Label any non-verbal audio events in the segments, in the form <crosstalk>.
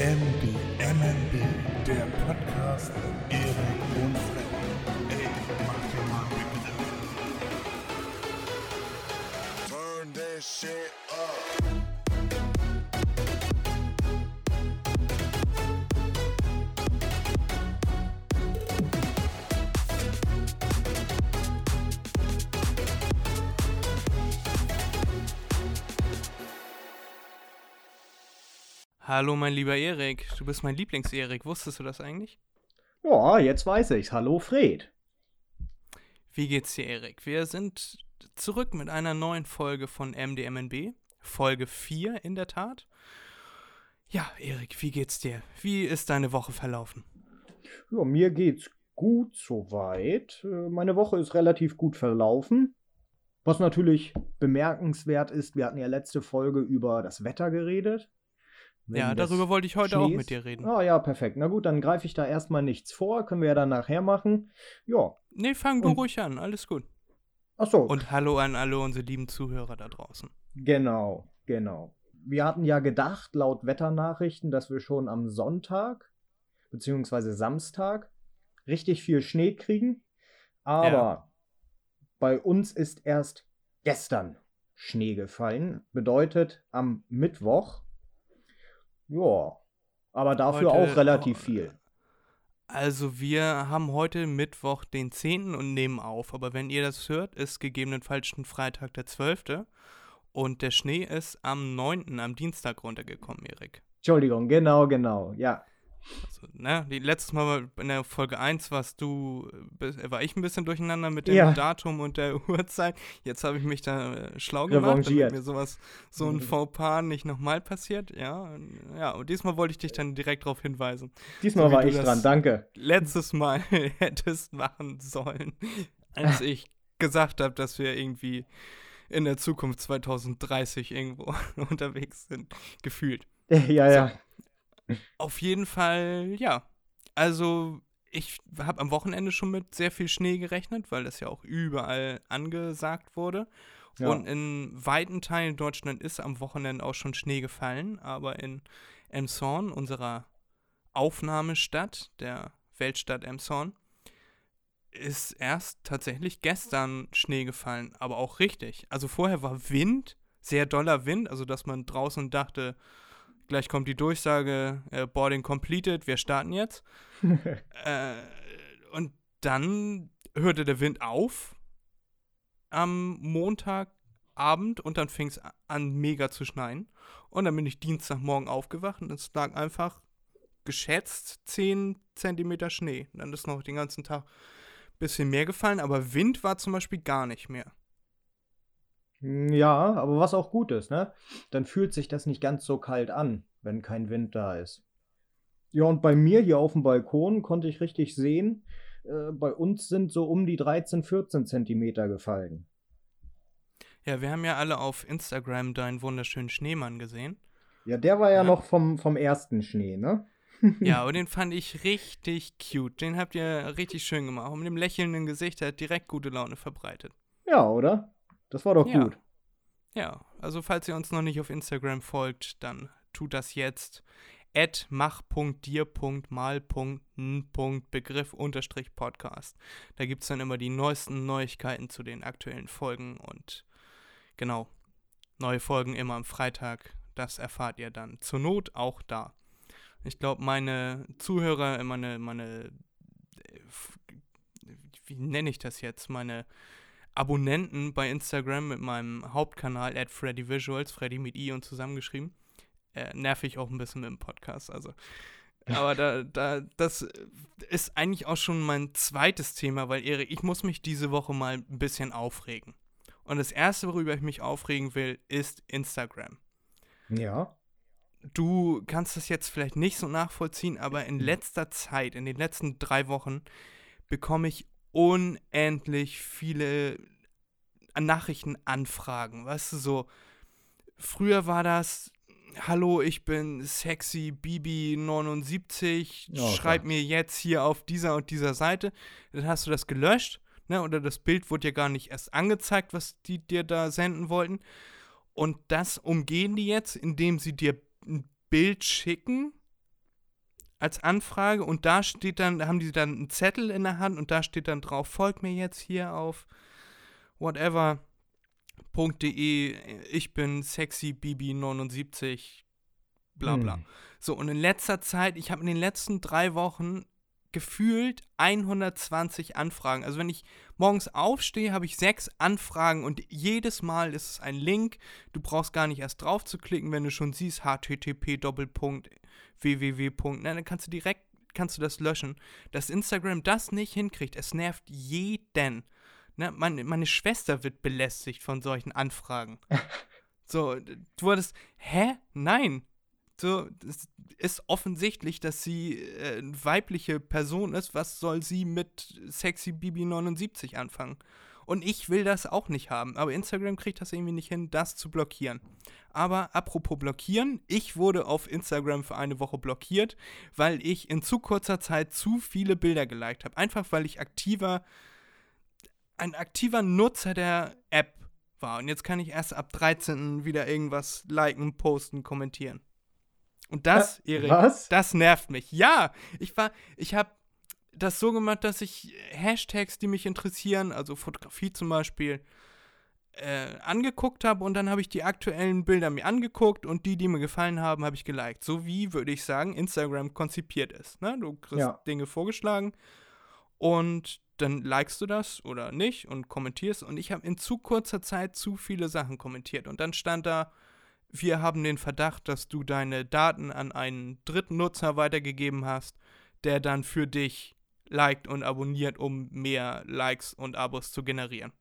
MB, MNB, der Podcast mit Erik und Hallo, mein lieber Erik. Du bist mein Lieblings-Erik. Wusstest du das eigentlich? Ja, jetzt weiß ich's. Hallo Fred. Wie geht's dir, Erik? Wir sind zurück mit einer neuen Folge von MDMNB. Folge 4 in der Tat. Ja, Erik, wie geht's dir? Wie ist deine Woche verlaufen? Ja, mir geht's gut soweit. Äh, Meine Woche ist relativ gut verlaufen. Was natürlich bemerkenswert ist, wir hatten ja letzte Folge über das Wetter geredet. Ja, darüber wollte ich heute auch Schnees. mit dir reden. Ah ja, perfekt. Na gut, dann greife ich da erstmal nichts vor. Können wir ja dann nachher machen. Ja. Nee, fang du ruhig an. Alles gut. Achso. Und hallo an alle unsere lieben Zuhörer da draußen. Genau, genau. Wir hatten ja gedacht, laut Wetternachrichten, dass wir schon am Sonntag beziehungsweise Samstag richtig viel Schnee kriegen. Aber Ja. bei uns ist erst gestern Schnee gefallen. Bedeutet am Mittwoch. Ja. Aber dafür Heute- auch relativ viel. Also wir haben heute Mittwoch den 10. und nehmen auf, aber wenn ihr das hört, ist gegebenenfalls schon Freitag der 12. Und der Schnee ist am 9. am Dienstag runtergekommen, Erik. Entschuldigung, genau, genau. Ja. Also, ne, die, letztes Mal in der Folge 1 warst du, äh, war ich ein bisschen durcheinander mit dem Ja. Datum und der <laughs> Uhrzeit. Jetzt habe ich mich da äh, schlau gemacht, damit mir sowas, so ein Mhm. Fauxpas nicht nochmal passiert. Ja, ja, und diesmal wollte ich dich dann direkt darauf hinweisen. Diesmal So war ich dran, danke. letztes Mal <laughs> hättest machen sollen, als ich gesagt habe, dass wir irgendwie in der Zukunft 2030 irgendwo <laughs> unterwegs sind, gefühlt. Ja, ja. Auf jeden Fall, ja. Also, ich habe am Wochenende schon mit sehr viel Schnee gerechnet, weil das ja auch überall angesagt wurde. Ja. Und in weiten Teilen Deutschland ist am Wochenende auch schon Schnee gefallen, aber in Emshorn, unserer Aufnahmestadt, der Weltstadt Emshorn, ist erst tatsächlich gestern Schnee gefallen, aber auch richtig. Also vorher war Wind, sehr doller Wind, also dass man draußen dachte, gleich kommt die Durchsage, äh, Boarding completed, wir starten jetzt. <laughs> äh, und dann hörte der Wind auf am Montagabend und dann fing es an, mega zu schneien. Und dann bin ich Dienstagmorgen aufgewacht und es lag einfach geschätzt 10 Zentimeter Schnee. Und dann ist noch den ganzen Tag ein bisschen mehr gefallen, aber Wind war zum Beispiel gar nicht mehr. Ja, aber was auch gut ist, ne? Dann fühlt sich das nicht ganz so kalt an, wenn kein Wind da ist. Ja, und bei mir hier auf dem Balkon konnte ich richtig sehen, äh, bei uns sind so um die 13, 14 Zentimeter gefallen. Ja, wir haben ja alle auf Instagram deinen wunderschönen Schneemann gesehen. Ja, der war ja, Ja. noch vom, vom ersten Schnee, ne? <laughs> Ja, aber den fand ich richtig cute. Den habt ihr richtig schön gemacht. Und mit dem lächelnden Gesicht, der hat direkt gute Laune verbreitet. Ja, oder? Das war doch Ja. gut. Ja, also falls ihr uns noch nicht auf Instagram folgt, dann tut das jetzt. at mach.dir.mal.n.begriff unterstrich Podcast. Da gibt es dann immer die neuesten Neuigkeiten zu den aktuellen Folgen und genau, neue Folgen immer am Freitag. Das erfahrt ihr dann zur Not auch da. Ich glaube, meine Zuhörer, meine, meine, äh, wie nenne ich das jetzt? Meine Abonnenten bei Instagram mit meinem Hauptkanal at Freddy Visuals, Freddy mit I und zusammengeschrieben, äh, nerv ich auch ein bisschen mit dem Podcast. Also, aber da, da, das ist eigentlich auch schon mein zweites Thema, weil Erik, ich muss mich diese Woche mal ein bisschen aufregen. Und das erste, worüber ich mich aufregen will, ist Instagram. Ja. Du kannst das jetzt vielleicht nicht so nachvollziehen, aber in letzter Zeit, in den letzten drei Wochen, bekomme ich unendlich viele Nachrichtenanfragen. Weißt du, so, früher war das, hallo, ich bin sexy Bibi79, Oh schreib mir jetzt hier auf dieser und dieser Seite. Dann hast du das gelöscht, ne, oder das Bild wurde dir gar nicht erst angezeigt, was die dir da senden wollten. Und das umgehen die jetzt, indem sie dir ein Bild schicken als Anfrage und da steht dann, da haben die dann einen Zettel in der Hand und da steht dann drauf, folgt mir jetzt hier auf whatever.de, ich bin sexy Bibi79, bla bla. Hm. So, und in letzter Zeit, ich habe in den letzten drei Wochen gefühlt 120 Anfragen. Also wenn ich morgens aufstehe, habe ich sechs Anfragen und jedes Mal ist es ein Link. Du brauchst gar nicht erst drauf zu klicken, wenn du schon siehst, http www. Dann kannst du direkt kannst du das löschen. Dass Instagram das nicht hinkriegt, es nervt jeden. Ne, meine, meine Schwester wird belästigt von solchen Anfragen. <laughs> so, du hattest, hä? Nein. So, es ist offensichtlich, dass sie äh, eine weibliche Person ist. Was soll sie mit Sexy Bibi 79 anfangen? Und ich will das auch nicht haben. Aber Instagram kriegt das irgendwie nicht hin, das zu blockieren. Aber apropos blockieren, ich wurde auf Instagram für eine Woche blockiert, weil ich in zu kurzer Zeit zu viele Bilder geliked habe. Einfach weil ich aktiver, ein aktiver Nutzer der App war. Und jetzt kann ich erst ab 13. wieder irgendwas liken, posten, kommentieren. Und das, Erik, das nervt mich. Ja, ich war, ich habe das so gemacht, dass ich Hashtags, die mich interessieren, also Fotografie zum Beispiel, äh, angeguckt habe und dann habe ich die aktuellen Bilder mir angeguckt und die, die mir gefallen haben, habe ich geliked. So wie, würde ich sagen, Instagram konzipiert ist. Ne? Du kriegst Ja. Dinge vorgeschlagen und dann likest du das oder nicht und kommentierst. Und ich habe in zu kurzer Zeit zu viele Sachen kommentiert. Und dann stand da, wir haben den Verdacht, dass du deine Daten an einen dritten Nutzer weitergegeben hast, der dann für dich liked und abonniert, um mehr Likes und Abos zu generieren.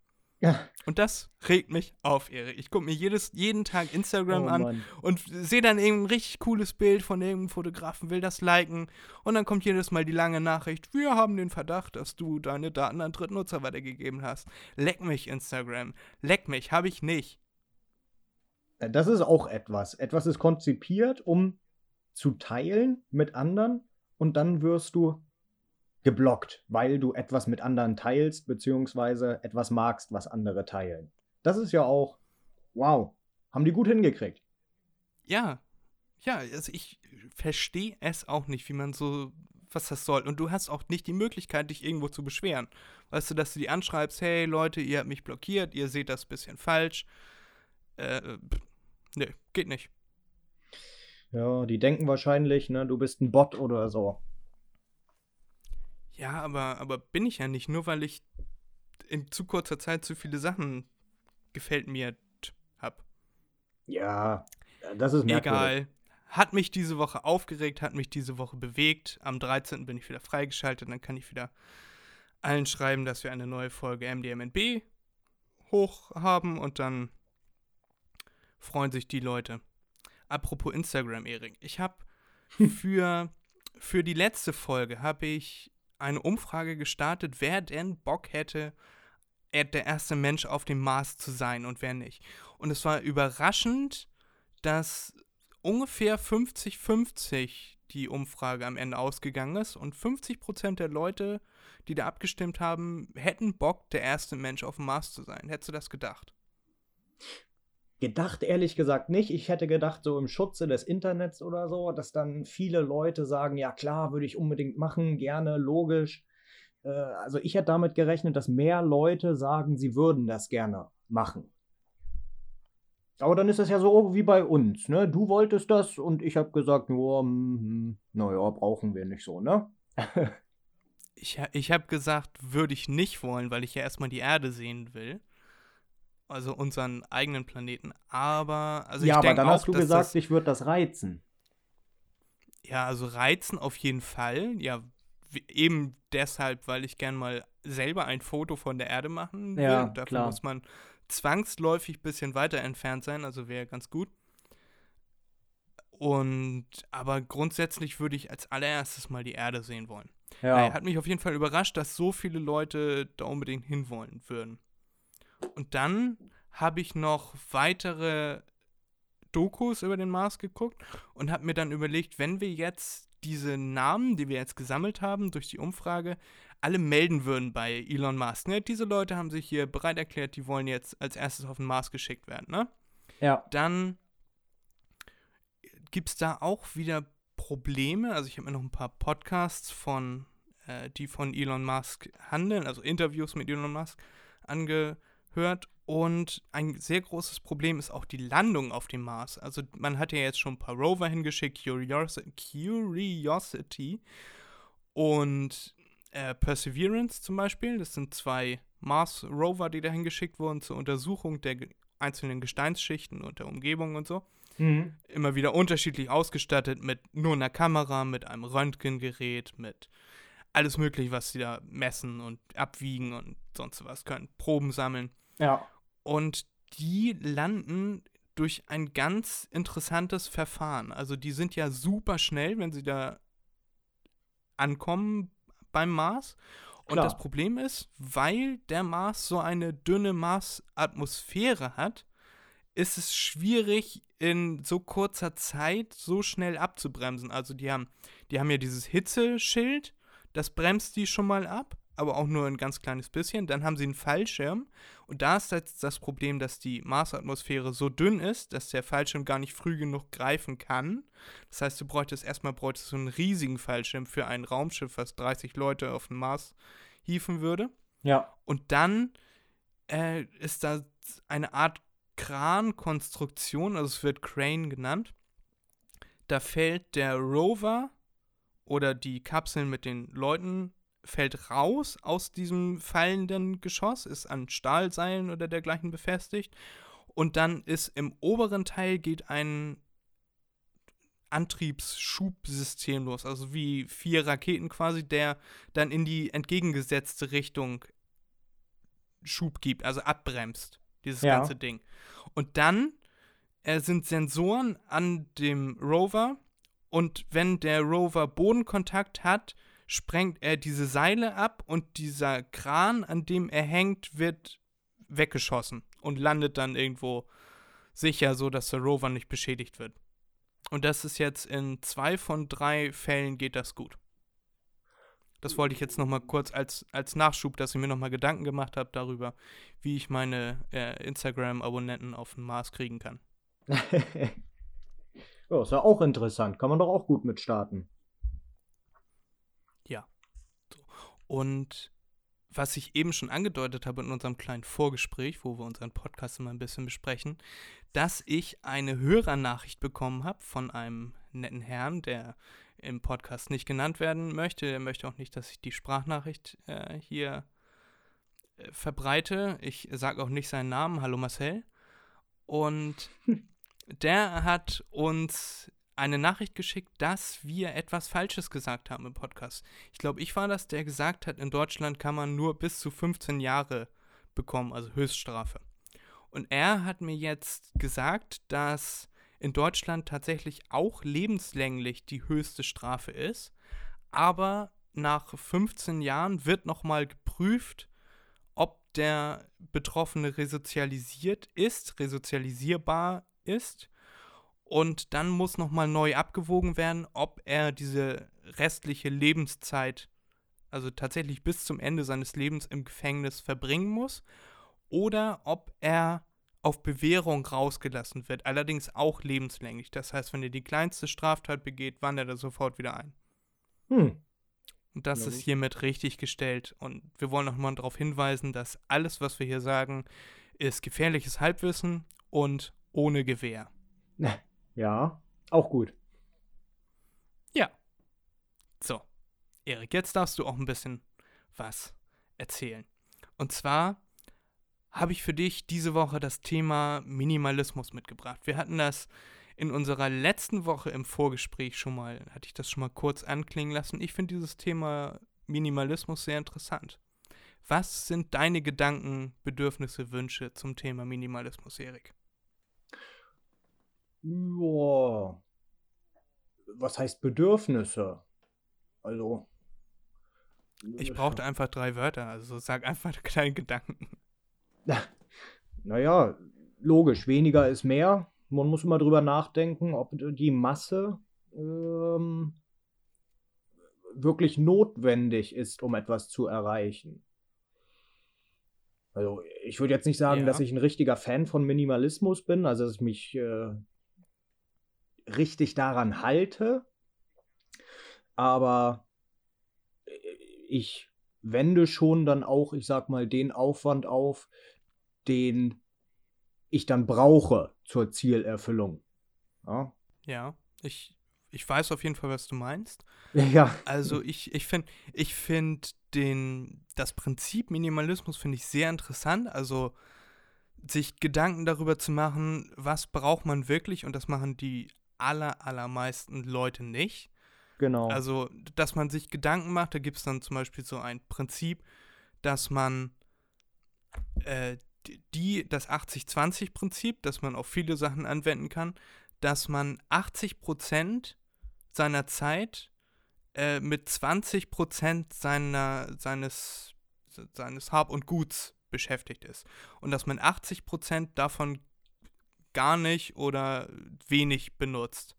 Ja. Und das regt mich auf, Erik. Ich gucke mir jedes, jeden Tag Instagram Oh, an Mann. und sehe dann irgendein richtig cooles Bild von irgendeinem Fotografen, will das liken und dann kommt jedes Mal die lange Nachricht, wir haben den Verdacht, dass du deine Daten an Drittnutzer weitergegeben hast. Leck mich, Instagram. Leck mich, habe ich nicht. Das ist auch etwas. Etwas ist konzipiert, um zu teilen mit anderen und dann wirst du geblockt, weil du etwas mit anderen teilst, beziehungsweise etwas magst, was andere teilen. Das ist ja auch, wow, haben die gut hingekriegt. Ja, ja, also ich verstehe es auch nicht, wie man so, was das soll. Und du hast auch nicht die Möglichkeit, dich irgendwo zu beschweren. Weißt du, dass du die anschreibst, hey Leute, ihr habt mich blockiert, ihr seht das bisschen falsch. Äh, pff, nö, geht nicht. Ja, die denken wahrscheinlich, ne, du bist ein Bot oder so. Ja, aber, aber bin ich ja nicht, nur weil ich in zu kurzer Zeit zu viele Sachen gefällt mir hab. Ja, das ist merkwürdig. Egal. Hat mich diese Woche aufgeregt, hat mich diese Woche bewegt. Am 13. bin ich wieder freigeschaltet, dann kann ich wieder allen schreiben, dass wir eine neue Folge MDMNB hoch haben und dann freuen sich die Leute. Apropos Instagram, Erik. Ich habe <laughs> für, für die letzte Folge habe ich eine Umfrage gestartet, wer denn Bock hätte, er- der erste Mensch auf dem Mars zu sein und wer nicht. Und es war überraschend, dass ungefähr 50-50 die Umfrage am Ende ausgegangen ist und 50% der Leute, die da abgestimmt haben, hätten Bock, der erste Mensch auf dem Mars zu sein. Hättest du das gedacht? Gedacht ehrlich gesagt nicht. Ich hätte gedacht, so im Schutze des Internets oder so, dass dann viele Leute sagen, ja klar, würde ich unbedingt machen, gerne, logisch. Äh, also ich hätte damit gerechnet, dass mehr Leute sagen, sie würden das gerne machen. Aber dann ist das ja so wie bei uns, ne? Du wolltest das und ich habe gesagt, ja, hm, naja, brauchen wir nicht so, ne? <laughs> Ich, ich habe gesagt, würde ich nicht wollen, weil ich ja erstmal die Erde sehen will. Also unseren eigenen Planeten. Aber, also ja, ich aber dann auch, hast du gesagt, das, dich würde das reizen. Ja, also reizen auf jeden Fall. Ja, eben deshalb, weil ich gern mal selber ein Foto von der Erde machen will. Ja, Dafür klar. muss man zwangsläufig ein bisschen weiter entfernt sein, also wäre ganz gut. Und aber grundsätzlich würde ich als allererstes mal die Erde sehen wollen. Ja. Naja, hat mich auf jeden Fall überrascht, dass so viele Leute da unbedingt hinwollen würden. Und dann habe ich noch weitere Dokus über den Mars geguckt und habe mir dann überlegt, wenn wir jetzt diese Namen, die wir jetzt gesammelt haben durch die Umfrage, alle melden würden bei Elon Musk. Ne? Diese Leute haben sich hier bereit erklärt, die wollen jetzt als erstes auf den Mars geschickt werden. Ne? ja. dann gibt es da auch wieder Probleme. Also ich habe mir noch ein paar Podcasts von, äh, die von Elon Musk handeln, also Interviews mit Elon Musk angehört. Und ein sehr großes Problem ist auch die Landung auf dem Mars. Also man hat ja jetzt schon ein paar Rover hingeschickt, Curiosity, Curiosity und äh, Perseverance zum Beispiel. Das sind zwei Mars-Rover, die dahin geschickt wurden zur Untersuchung der einzelnen Gesteinsschichten und der Umgebung und so. Mhm. Immer wieder unterschiedlich ausgestattet mit nur einer Kamera, mit einem Röntgengerät, mit alles mögliche, was sie da messen und abwiegen und sonst was können. Proben sammeln. Ja. Und die landen durch ein ganz interessantes Verfahren. Also die sind ja super schnell, wenn sie da ankommen beim Mars. Und Klar. das Problem ist, weil der Mars so eine dünne Marsatmosphäre hat, ist es schwierig, in so kurzer Zeit so schnell abzubremsen. Also die haben, die haben ja dieses Hitzeschild, das bremst die schon mal ab aber auch nur ein ganz kleines bisschen. Dann haben sie einen Fallschirm und da ist jetzt das Problem, dass die Marsatmosphäre so dünn ist, dass der Fallschirm gar nicht früh genug greifen kann. Das heißt, du bräuchtest erstmal bräuchtest so einen riesigen Fallschirm für ein Raumschiff, was 30 Leute auf den Mars hieven würde. Ja. Und dann äh, ist da eine Art Krankonstruktion, also es wird Crane genannt. Da fällt der Rover oder die Kapseln mit den Leuten fällt raus aus diesem fallenden Geschoss, ist an Stahlseilen oder dergleichen befestigt. Und dann ist im oberen Teil geht ein Antriebsschubsystem los, also wie vier Raketen quasi, der dann in die entgegengesetzte Richtung Schub gibt, also abbremst, dieses ja. ganze Ding. Und dann äh, sind Sensoren an dem Rover und wenn der Rover Bodenkontakt hat, sprengt er diese Seile ab und dieser Kran, an dem er hängt, wird weggeschossen und landet dann irgendwo sicher, so dass der Rover nicht beschädigt wird. Und das ist jetzt in zwei von drei Fällen geht das gut. Das wollte ich jetzt nochmal kurz als, als Nachschub, dass ich mir nochmal Gedanken gemacht habe darüber, wie ich meine äh, Instagram-Abonnenten auf den Mars kriegen kann. <laughs> ja, ist ja auch interessant. Kann man doch auch gut mit starten. Und was ich eben schon angedeutet habe in unserem kleinen Vorgespräch, wo wir unseren Podcast immer ein bisschen besprechen, dass ich eine Hörernachricht bekommen habe von einem netten Herrn, der im Podcast nicht genannt werden möchte. Er möchte auch nicht, dass ich die Sprachnachricht äh, hier äh, verbreite. Ich sage auch nicht seinen Namen. Hallo Marcel. Und <laughs> der hat uns eine Nachricht geschickt, dass wir etwas Falsches gesagt haben im Podcast. Ich glaube, ich war das, der gesagt hat, in Deutschland kann man nur bis zu 15 Jahre bekommen, also Höchststrafe. Und er hat mir jetzt gesagt, dass in Deutschland tatsächlich auch lebenslänglich die höchste Strafe ist, aber nach 15 Jahren wird nochmal geprüft, ob der Betroffene resozialisiert ist, resozialisierbar ist und dann muss nochmal neu abgewogen werden, ob er diese restliche Lebenszeit, also tatsächlich bis zum Ende seines Lebens im Gefängnis verbringen muss, oder ob er auf Bewährung rausgelassen wird, allerdings auch lebenslänglich. Das heißt, wenn er die kleinste Straftat begeht, wandert er sofort wieder ein. Hm. Und das ist hiermit richtig gestellt. Und wir wollen nochmal darauf hinweisen, dass alles, was wir hier sagen, ist gefährliches Halbwissen und ohne Gewehr. <laughs> Ja, auch gut. Ja. So, Erik, jetzt darfst du auch ein bisschen was erzählen. Und zwar habe ich für dich diese Woche das Thema Minimalismus mitgebracht. Wir hatten das in unserer letzten Woche im Vorgespräch schon mal, hatte ich das schon mal kurz anklingen lassen. Ich finde dieses Thema Minimalismus sehr interessant. Was sind deine Gedanken, Bedürfnisse, Wünsche zum Thema Minimalismus, Erik? Ja. Was heißt Bedürfnisse? Also. Ich brauchte einfach drei Wörter, also sag einfach <laughs> deinen Gedanken. <laughs> Naja, logisch, weniger ist mehr. Man muss immer drüber nachdenken, ob die Masse ähm, wirklich notwendig ist, um etwas zu erreichen. Also ich würde jetzt nicht sagen, ja. dass ich ein richtiger Fan von Minimalismus bin, also dass ich mich äh, richtig daran halte. aber äh, ich wende schon dann auch, ich sag mal, den Aufwand auf, den ich dann brauche zur Zielerfüllung. Ja, Ja, ich, ich weiß auf jeden Fall, was du meinst. <laughs> ja. Also ich, ich finde ich find den, das Prinzip Minimalismus finde ich sehr interessant. Also sich Gedanken darüber zu machen, was braucht man wirklich und das machen die aller, allermeisten Leute nicht. genau. Also, dass man sich Gedanken macht, da gibt es dann zum Beispiel so ein Prinzip, dass man äh, die- das 80-20-Prinzip, das man auf viele Sachen anwenden kann, dass man 80% seiner Zeit äh, mit 20% seiner, seines, seines Hab und Guts beschäftigt ist. Und dass man 80% davon gar nicht oder wenig benutzt.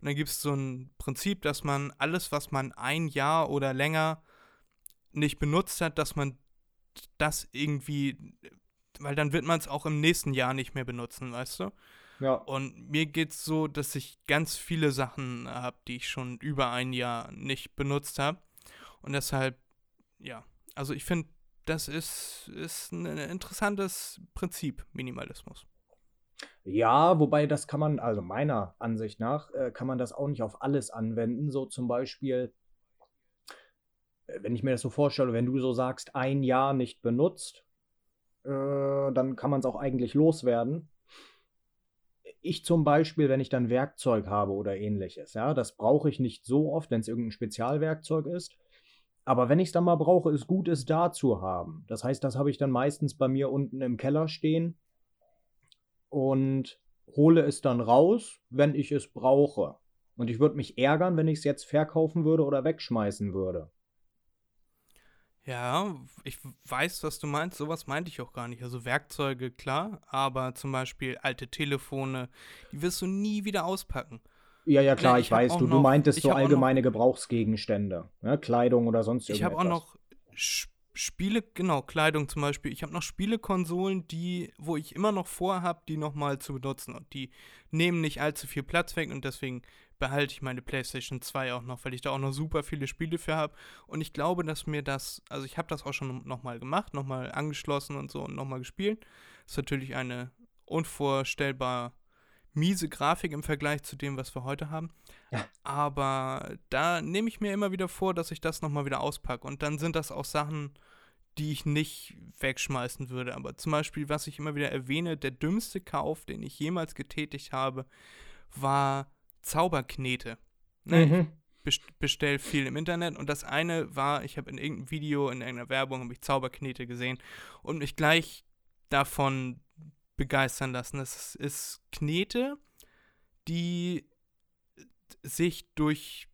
Und dann gibt es so ein Prinzip, dass man alles, was man ein Jahr oder länger nicht benutzt hat, dass man das irgendwie, weil dann wird man es auch im nächsten Jahr nicht mehr benutzen, weißt du? ja. Und mir geht es so, dass ich ganz viele Sachen habe, die ich schon über ein Jahr nicht benutzt habe. Und deshalb, ja, also ich finde, das ist, ist ein interessantes Prinzip, Minimalismus. Ja, wobei das kann man, also meiner Ansicht nach, äh, kann man das auch nicht auf alles anwenden. So zum Beispiel, äh, wenn ich mir das so vorstelle, wenn du so sagst, ein Jahr nicht benutzt, äh, dann kann man es auch eigentlich loswerden. Ich zum Beispiel, wenn ich dann Werkzeug habe oder ähnliches, ja, das brauche ich nicht so oft, wenn es irgendein Spezialwerkzeug ist. Aber wenn ich es dann mal brauche, ist gut, es da zu haben. Das heißt, das habe ich dann meistens bei mir unten im Keller stehen und hole es dann raus, wenn ich es brauche. Und ich würde mich ärgern, wenn ich es jetzt verkaufen würde oder wegschmeißen würde. Ja, ich weiß, was du meinst. Sowas meinte ich auch gar nicht. Also Werkzeuge, klar, aber zum Beispiel alte Telefone, die wirst du nie wieder auspacken. Ja, ja, klar, ich, ich weiß, du, du noch- meintest ich so auch noch- allgemeine Gebrauchsgegenstände, ne? Kleidung oder sonst Ich irgendwas. habe auch noch Sch- Spiele, genau, Kleidung zum Beispiel. Ich habe noch Spielekonsolen, die, wo ich immer noch vorhabe, die nochmal zu benutzen. Und die nehmen nicht allzu viel Platz weg und deswegen behalte ich meine PlayStation 2 auch noch, weil ich da auch noch super viele Spiele für habe. Und ich glaube, dass mir das, also ich habe das auch schon nochmal gemacht, nochmal angeschlossen und so und nochmal gespielt. ist natürlich eine unvorstellbar miese Grafik im Vergleich zu dem, was wir heute haben. Ja. Aber da nehme ich mir immer wieder vor, dass ich das nochmal wieder auspacke. Und dann sind das auch Sachen, die ich nicht wegschmeißen würde. Aber zum Beispiel, was ich immer wieder erwähne, der dümmste Kauf, den ich jemals getätigt habe, war Zauberknete. Ne, Mhm. Ich best- bestell viel im Internet und das eine war, ich habe in irgendeinem Video, in irgendeiner Werbung, habe ich Zauberknete gesehen und mich gleich davon begeistern lassen. Das ist, Knete, die sich durch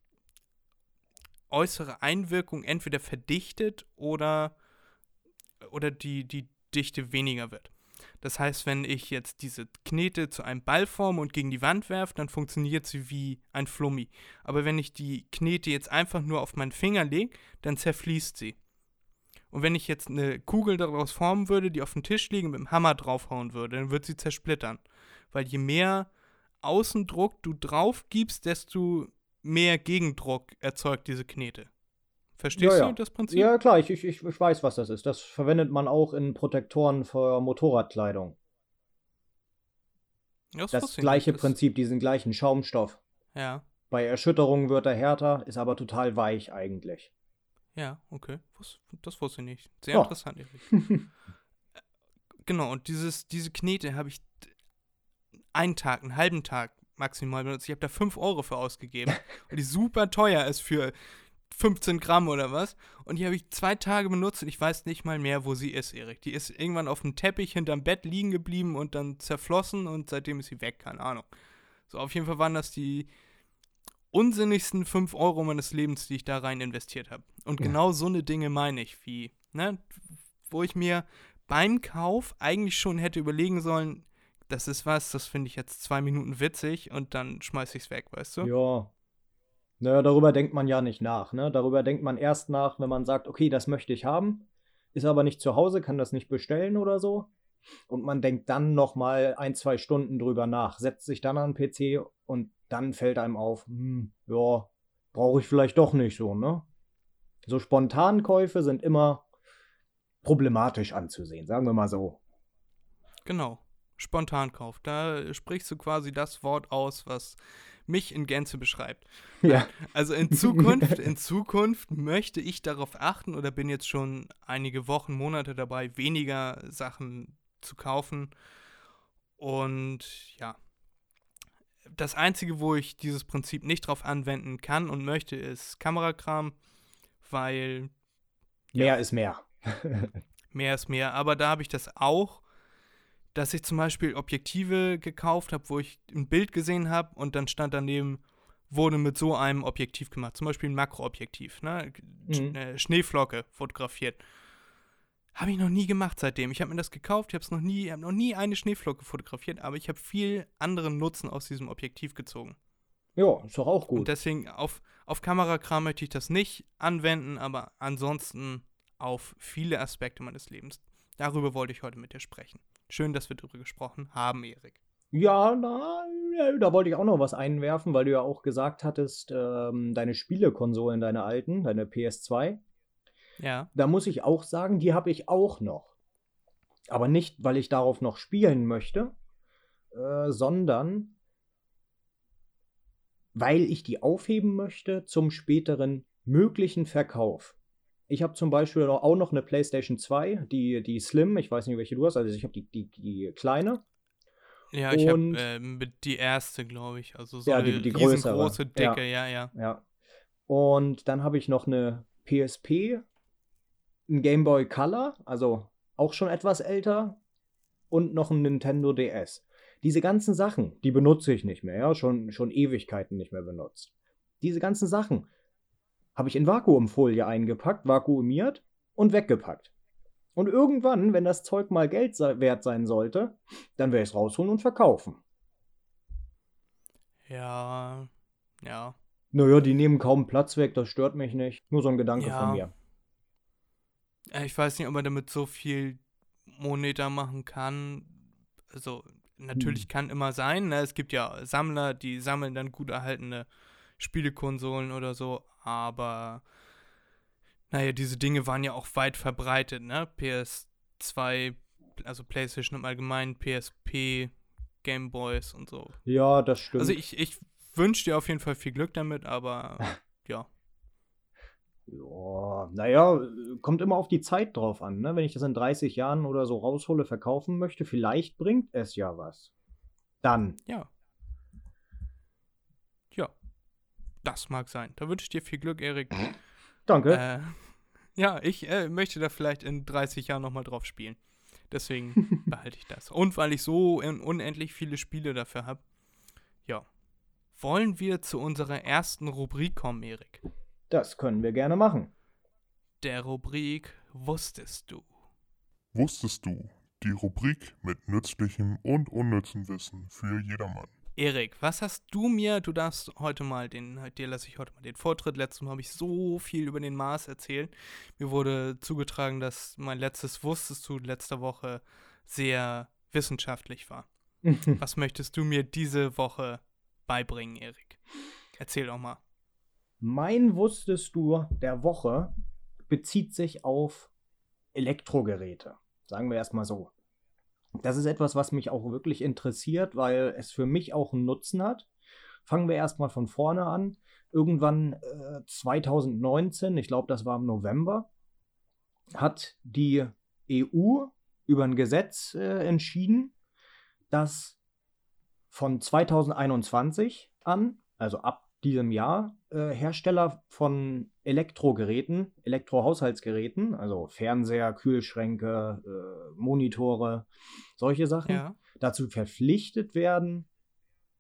äußere Einwirkung entweder verdichtet oder, oder die, die Dichte weniger wird. Das heißt, wenn ich jetzt diese Knete zu einem Ball forme und gegen die Wand werfe, dann funktioniert sie wie ein Flummi. Aber wenn ich die Knete jetzt einfach nur auf meinen Finger lege, dann zerfließt sie. Und wenn ich jetzt eine Kugel daraus formen würde, die auf den Tisch liegen und mit dem Hammer draufhauen würde, dann wird sie zersplittern. Weil je mehr Außendruck du drauf gibst, desto mehr Gegendruck erzeugt diese Knete. Verstehst Ja, ja. du das Prinzip? Ja, klar, ich, ich, ich weiß, was das ist. Das verwendet man auch in Protektoren für Motorradkleidung. das Das gleiche. Das- Prinzip, diesen gleichen Schaumstoff. Ja, Bei Erschütterungen wird er härter, ist aber total weich eigentlich. Ja, okay. Das wusste ich nicht. Sehr Ja. interessant, ehrlich. <laughs> Genau, und dieses, diese Knete habe ich einen Tag, einen halben Tag maximal benutzt. Ich habe da 5 Euro für ausgegeben. <laughs> und die super teuer ist für 15 Gramm oder was. Und die habe ich zwei Tage benutzt und ich weiß nicht mal mehr, wo sie ist, Erik. Die ist irgendwann auf dem Teppich hinterm Bett liegen geblieben und dann zerflossen und seitdem ist sie weg, keine Ahnung. So, auf jeden Fall waren das die unsinnigsten 5 Euro meines Lebens, die ich da rein investiert habe. Und Ja. genau so eine Dinge meine ich, wie, ne, wo ich mir beim Kauf eigentlich schon hätte überlegen sollen, das ist was, das finde ich jetzt zwei Minuten witzig und dann schmeiß ich es weg, weißt du? Ja. Naja, darüber denkt man ja nicht nach, ne? Darüber denkt man erst nach, wenn man sagt, okay, das möchte ich haben, ist aber nicht zu Hause, kann das nicht bestellen oder so. Und man denkt dann nochmal ein, zwei Stunden drüber nach, setzt sich dann an den PC und dann fällt einem auf, hm, ja, brauche ich vielleicht doch nicht so, ne? So Spontankäufe sind immer problematisch anzusehen, sagen wir mal so. Genau. Spontankauf. Da sprichst du quasi das Wort aus, was mich in Gänze beschreibt. Ja. Also in Zukunft, <laughs> in Zukunft möchte ich darauf achten oder bin jetzt schon einige Wochen, Monate dabei, weniger Sachen zu kaufen. Und ja, das Einzige, wo ich dieses Prinzip nicht drauf anwenden kann und möchte, ist Kamerakram, weil Mehr ist mehr. <laughs> mehr ist mehr. Aber da habe ich das auch, dass ich zum Beispiel Objektive gekauft habe, wo ich ein Bild gesehen habe und dann stand daneben, wurde mit so einem Objektiv gemacht. Zum Beispiel ein Makroobjektiv, ne? Mhm. Äh, Schneeflocke fotografiert. Habe ich noch nie gemacht seitdem. Ich habe mir das gekauft, ich habe es noch nie, habe noch nie eine Schneeflocke fotografiert, aber ich habe viel anderen Nutzen aus diesem Objektiv gezogen. Ja, ist doch auch Und gut. deswegen auf, auf Kamerakram möchte ich das nicht anwenden, aber ansonsten auf viele Aspekte meines Lebens. Darüber wollte ich heute mit dir sprechen. Schön, dass wir darüber gesprochen haben, Erik. Ja, na, da wollte ich auch noch was einwerfen, weil du ja auch gesagt hattest, ähm, deine Spielekonsolen, deine alten, deine PS2, Ja, da muss ich auch sagen, die habe ich auch noch. Aber nicht, weil ich darauf noch spielen möchte, äh, sondern weil ich die aufheben möchte zum späteren möglichen Verkauf. Ich habe zum Beispiel auch noch eine PlayStation 2, die, die Slim, ich weiß nicht, welche du hast, also ich habe die, die, die kleine. ja, ich habe mit die erste, glaube ich. Also so Ja, eine die- die größere, riesengroße, dicke, ja, ja. Ja. Und dann habe ich noch eine PSP, ein Game Boy Color, also auch schon etwas älter, und noch ein Nintendo DS. Diese ganzen Sachen, die benutze ich nicht mehr, ja, schon, schon Ewigkeiten nicht mehr benutzt. Diese ganzen Sachen habe ich in Vakuumfolie eingepackt, vakuumiert und weggepackt. Und irgendwann, wenn das Zeug mal Geld wert sein sollte, dann werde ich es rausholen und verkaufen. Ja, ja. Naja, die nehmen kaum Platz weg, das stört mich nicht. Nur so ein Gedanke Ja. von mir. Äh, Ich weiß nicht, ob man damit so viel Moneta machen kann. Also, natürlich Hm. kann immer sein. Ne? Es gibt ja Sammler, die sammeln dann gut erhaltene Spielekonsolen oder so. Aber, naja, diese Dinge waren ja auch weit verbreitet. Ne? PS2, also PlayStation im Allgemeinen, PSP, Gameboys und so. Ja, das stimmt. Also, ich, ich wünsche dir auf jeden Fall viel Glück damit, aber <laughs> ja. Ja, naja, kommt immer auf die Zeit drauf an. Ne? Wenn ich das in 30 Jahren oder so raushole, verkaufen möchte, vielleicht bringt es ja was. Dann. Ja. Ja. Das mag sein. Da wünsche ich dir viel Glück, Erik. <clears throat> Danke. Äh, <laughs> ja, ich äh, möchte da vielleicht in 30 Jahren nochmal drauf spielen. Deswegen <laughs> behalte ich das. Und weil ich so un unendlich viele Spiele dafür habe. Ja. Wollen wir zu unserer ersten Rubrik kommen, Erik? Das können wir gerne machen. Der Rubrik Wusstest du? Wusstest du? Die Rubrik mit nützlichem und unnützem Wissen für jedermann. Erik, was hast du mir, du darfst heute mal den, dir lasse ich heute mal den Vortritt. Letztes Mal habe ich so viel über den Mars erzählt. Mir wurde zugetragen, dass mein letztes Wusstest du letzte Woche sehr wissenschaftlich war. <laughs> Was möchtest du mir diese Woche beibringen, Erik? Erzähl doch mal. Mein Wusstest du der Woche bezieht sich auf Elektrogeräte. Sagen wir erstmal so. Das ist etwas, was mich auch wirklich interessiert, weil es für mich auch einen Nutzen hat. Fangen wir erstmal von vorne an. Irgendwann äh, 2019, ich glaube, das war im November, hat die EU über ein Gesetz äh, entschieden, dass von 2021 an, also ab diesem Jahr, äh, Hersteller von Elektrogeräten, Elektrohaushaltsgeräten, also Fernseher, Kühlschränke, äh, Monitore, solche Sachen, Ja. dazu verpflichtet werden,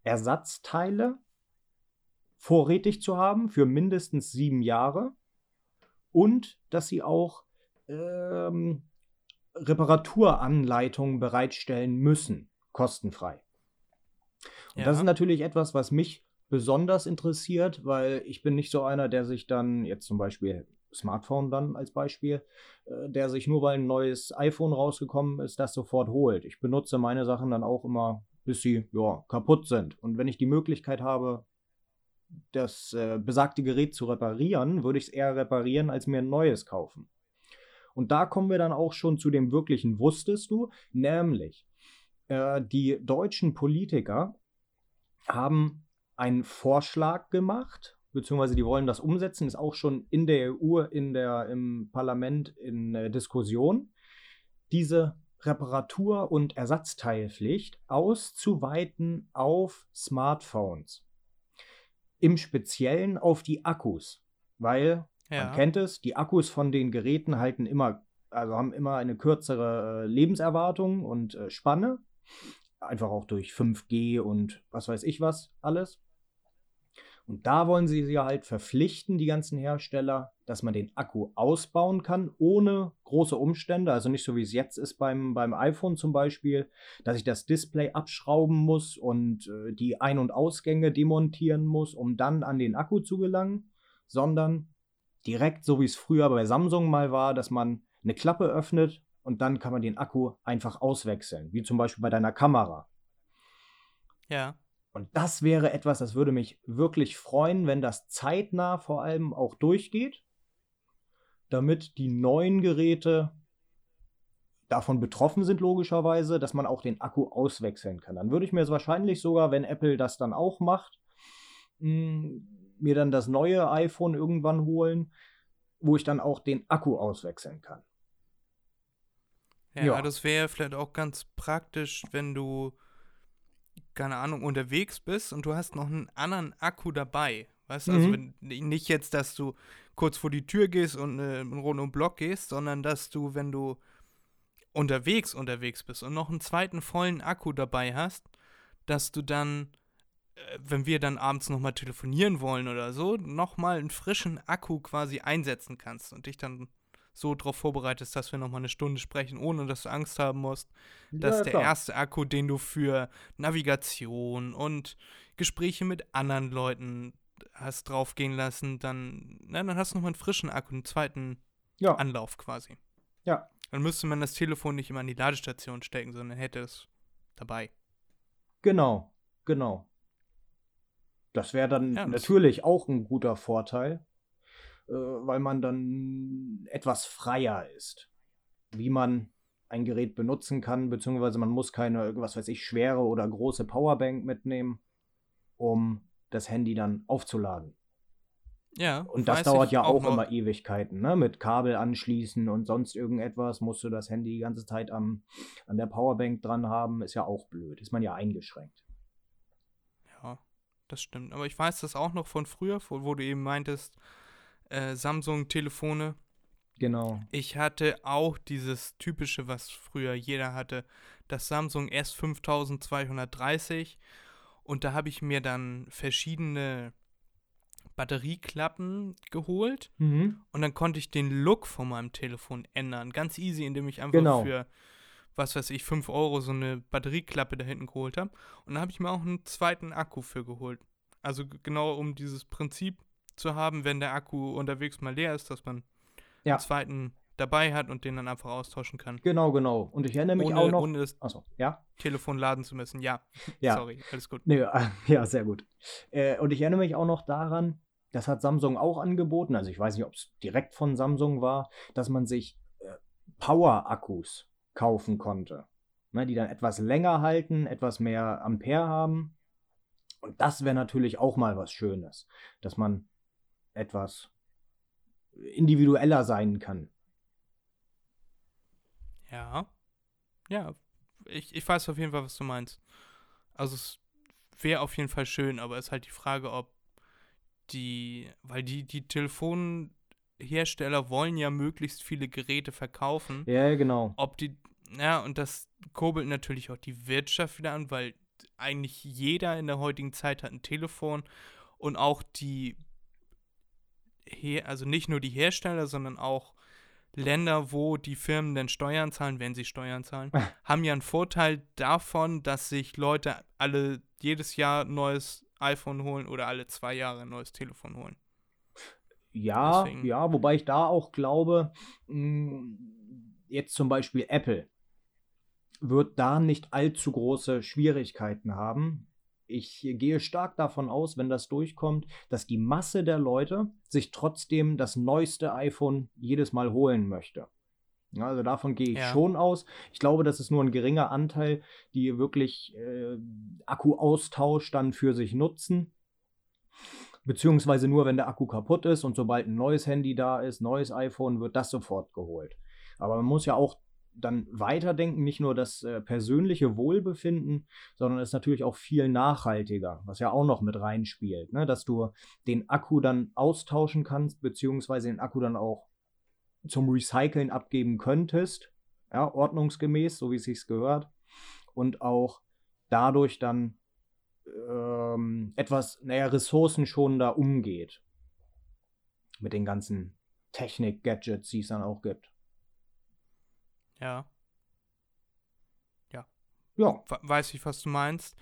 Ersatzteile vorrätig zu haben für mindestens sieben Jahre und dass sie auch ähm, Reparaturanleitungen bereitstellen müssen, kostenfrei. Und Ja. das ist natürlich etwas, was mich besonders interessiert, weil ich bin nicht so einer, der sich dann, jetzt zum Beispiel Smartphone dann als Beispiel, äh, der sich nur weil ein neues iPhone rausgekommen ist, das sofort holt. Ich benutze meine Sachen dann auch immer, bis sie ja, kaputt sind. Und wenn ich die Möglichkeit habe, das äh, besagte Gerät zu reparieren, würde ich es eher reparieren, als mir ein neues kaufen. Und da kommen wir dann auch schon zu dem wirklichen Wusstest du, nämlich äh, die deutschen Politiker haben einen Vorschlag gemacht, beziehungsweise die wollen das umsetzen, ist auch schon in der EU, in der, im Parlament in äh, Diskussion, diese Reparatur- und Ersatzteilpflicht auszuweiten auf Smartphones. Im Speziellen auf die Akkus, weil Ja. man kennt es, die Akkus von den Geräten halten immer, also haben immer eine kürzere äh, Lebenserwartung und äh, Spanne. Einfach auch durch 5G und was weiß ich was alles. Und da wollen sie sie halt verpflichten, die ganzen Hersteller, dass man den Akku ausbauen kann, ohne große Umstände. Also nicht so wie es jetzt ist beim, beim iPhone zum Beispiel, dass ich das Display abschrauben muss und äh, die Ein- und Ausgänge demontieren muss, um dann an den Akku zu gelangen, sondern direkt so wie es früher bei Samsung mal war, dass man eine Klappe öffnet und dann kann man den Akku einfach auswechseln, wie zum Beispiel bei deiner Kamera. Ja. Und das wäre etwas, das würde mich wirklich freuen, wenn das zeitnah vor allem auch durchgeht, damit die neuen Geräte davon betroffen sind, logischerweise, dass man auch den Akku auswechseln kann. Dann würde ich mir es wahrscheinlich sogar, wenn Apple das dann auch macht, mh, mir dann das neue iPhone irgendwann holen, wo ich dann auch den Akku auswechseln kann. Ja, Ja. das wäre vielleicht auch ganz praktisch, wenn du, keine Ahnung, unterwegs bist und du hast noch einen anderen Akku dabei. Weißt du, also Mhm. wenn, nicht jetzt, dass du kurz vor die Tür gehst und äh, Runde um den Block gehst, sondern dass du, wenn du unterwegs unterwegs bist und noch einen zweiten vollen Akku dabei hast, dass du dann, äh, wenn wir dann abends nochmal telefonieren wollen oder so, nochmal einen frischen Akku quasi einsetzen kannst und dich dann so darauf vorbereitest, dass wir nochmal eine Stunde sprechen, ohne dass du Angst haben musst, dass Ja, der erste Akku, den du für Navigation und Gespräche mit anderen Leuten hast draufgehen lassen, dann, na, dann hast du nochmal einen frischen Akku, einen zweiten Ja, Anlauf quasi. ja, Dann müsste man das Telefon nicht immer an die Ladestation stecken, sondern hätte es dabei. Genau, genau. Das wäre dann Ja, das- natürlich auch ein guter Vorteil, weil man dann etwas freier ist, wie man ein Gerät benutzen kann, beziehungsweise man muss keine, was weiß ich, schwere oder große Powerbank mitnehmen, um das Handy dann aufzuladen. Ja. Und das dauert ja auch, noch. immer Ewigkeiten, ne? Mit Kabel anschließen und sonst irgendetwas musst du das Handy die ganze Zeit am, an der Powerbank dran haben, ist ja auch blöd, ist man ja eingeschränkt. Ja, das stimmt. Aber ich weiß das auch noch von früher, wo, wo du eben meintest, äh, Samsung-Telefone. Genau. Ich hatte auch dieses typische, was früher jeder hatte, das Samsung S5230. Und da habe ich mir dann verschiedene Batterieklappen geholt. Mhm. Und dann konnte ich den Look von meinem Telefon ändern. Ganz easy, indem ich einfach Genau. für, was weiß ich, 5 Euro so eine Batterieklappe da hinten geholt habe. Und da habe ich mir auch einen zweiten Akku für geholt. Also genau um dieses Prinzip zu haben, wenn der Akku unterwegs mal leer ist, dass man Ja. einen zweiten dabei hat und den dann einfach austauschen kann. Genau, genau. Und ich erinnere mich Ohne, auch noch. ohne das Achso, ja? Telefon laden zu müssen. Ja, Ja. sorry, alles gut. Nee, <laughs> ja, sehr gut. Äh, und ich erinnere mich auch noch daran, das hat Samsung auch angeboten, also ich weiß nicht, ob es direkt von Samsung war, dass man sich äh, Power-Akkus kaufen konnte. Ne, die dann etwas länger halten, etwas mehr Ampere haben. Und das wäre natürlich auch mal was Schönes, dass man etwas individueller sein kann. Ja. Ja, ich, ich weiß auf jeden Fall, was du meinst. Also es wäre auf jeden Fall schön, aber es ist halt die Frage, ob die, weil die, die Telefonhersteller wollen ja möglichst viele Geräte verkaufen, Ja, genau. ob die, ja, und das kurbelt natürlich auch die Wirtschaft wieder an, weil eigentlich jeder in der heutigen Zeit hat ein Telefon und auch die, Her also nicht nur die Hersteller, sondern auch Länder, wo die Firmen denn Steuern zahlen, wenn sie Steuern zahlen, <laughs> haben ja einen Vorteil davon, dass sich Leute alle jedes Jahr ein neues iPhone holen oder alle zwei Jahre ein neues Telefon holen. Ja, Deswegen- ja, wobei ich da auch glaube, mh, jetzt zum Beispiel Apple wird da nicht allzu große Schwierigkeiten haben, ich gehe stark davon aus, wenn das durchkommt, dass die Masse der Leute sich trotzdem das neueste iPhone jedes Mal holen möchte. Also davon gehe ich Ja. schon aus. Ich glaube, das ist nur ein geringer Anteil, die wirklich äh, Akkuaustausch dann für sich nutzen. Beziehungsweise nur, wenn der Akku kaputt ist und sobald ein neues Handy da ist, neues iPhone, wird das sofort geholt. Aber man muss ja auch dann weiterdenken, nicht nur das äh, persönliche Wohlbefinden, sondern es ist natürlich auch viel nachhaltiger, was ja auch noch mit reinspielt, ne? dass du den Akku dann austauschen kannst, beziehungsweise den Akku dann auch zum Recyceln abgeben könntest, ja, ordnungsgemäß, so wie es sich gehört, und auch dadurch dann ähm, etwas, naja, ressourcenschonender umgeht. Mit den ganzen Technik-Gadgets, die es dann auch gibt. Ja, Ja, we- weiß ich, was du meinst.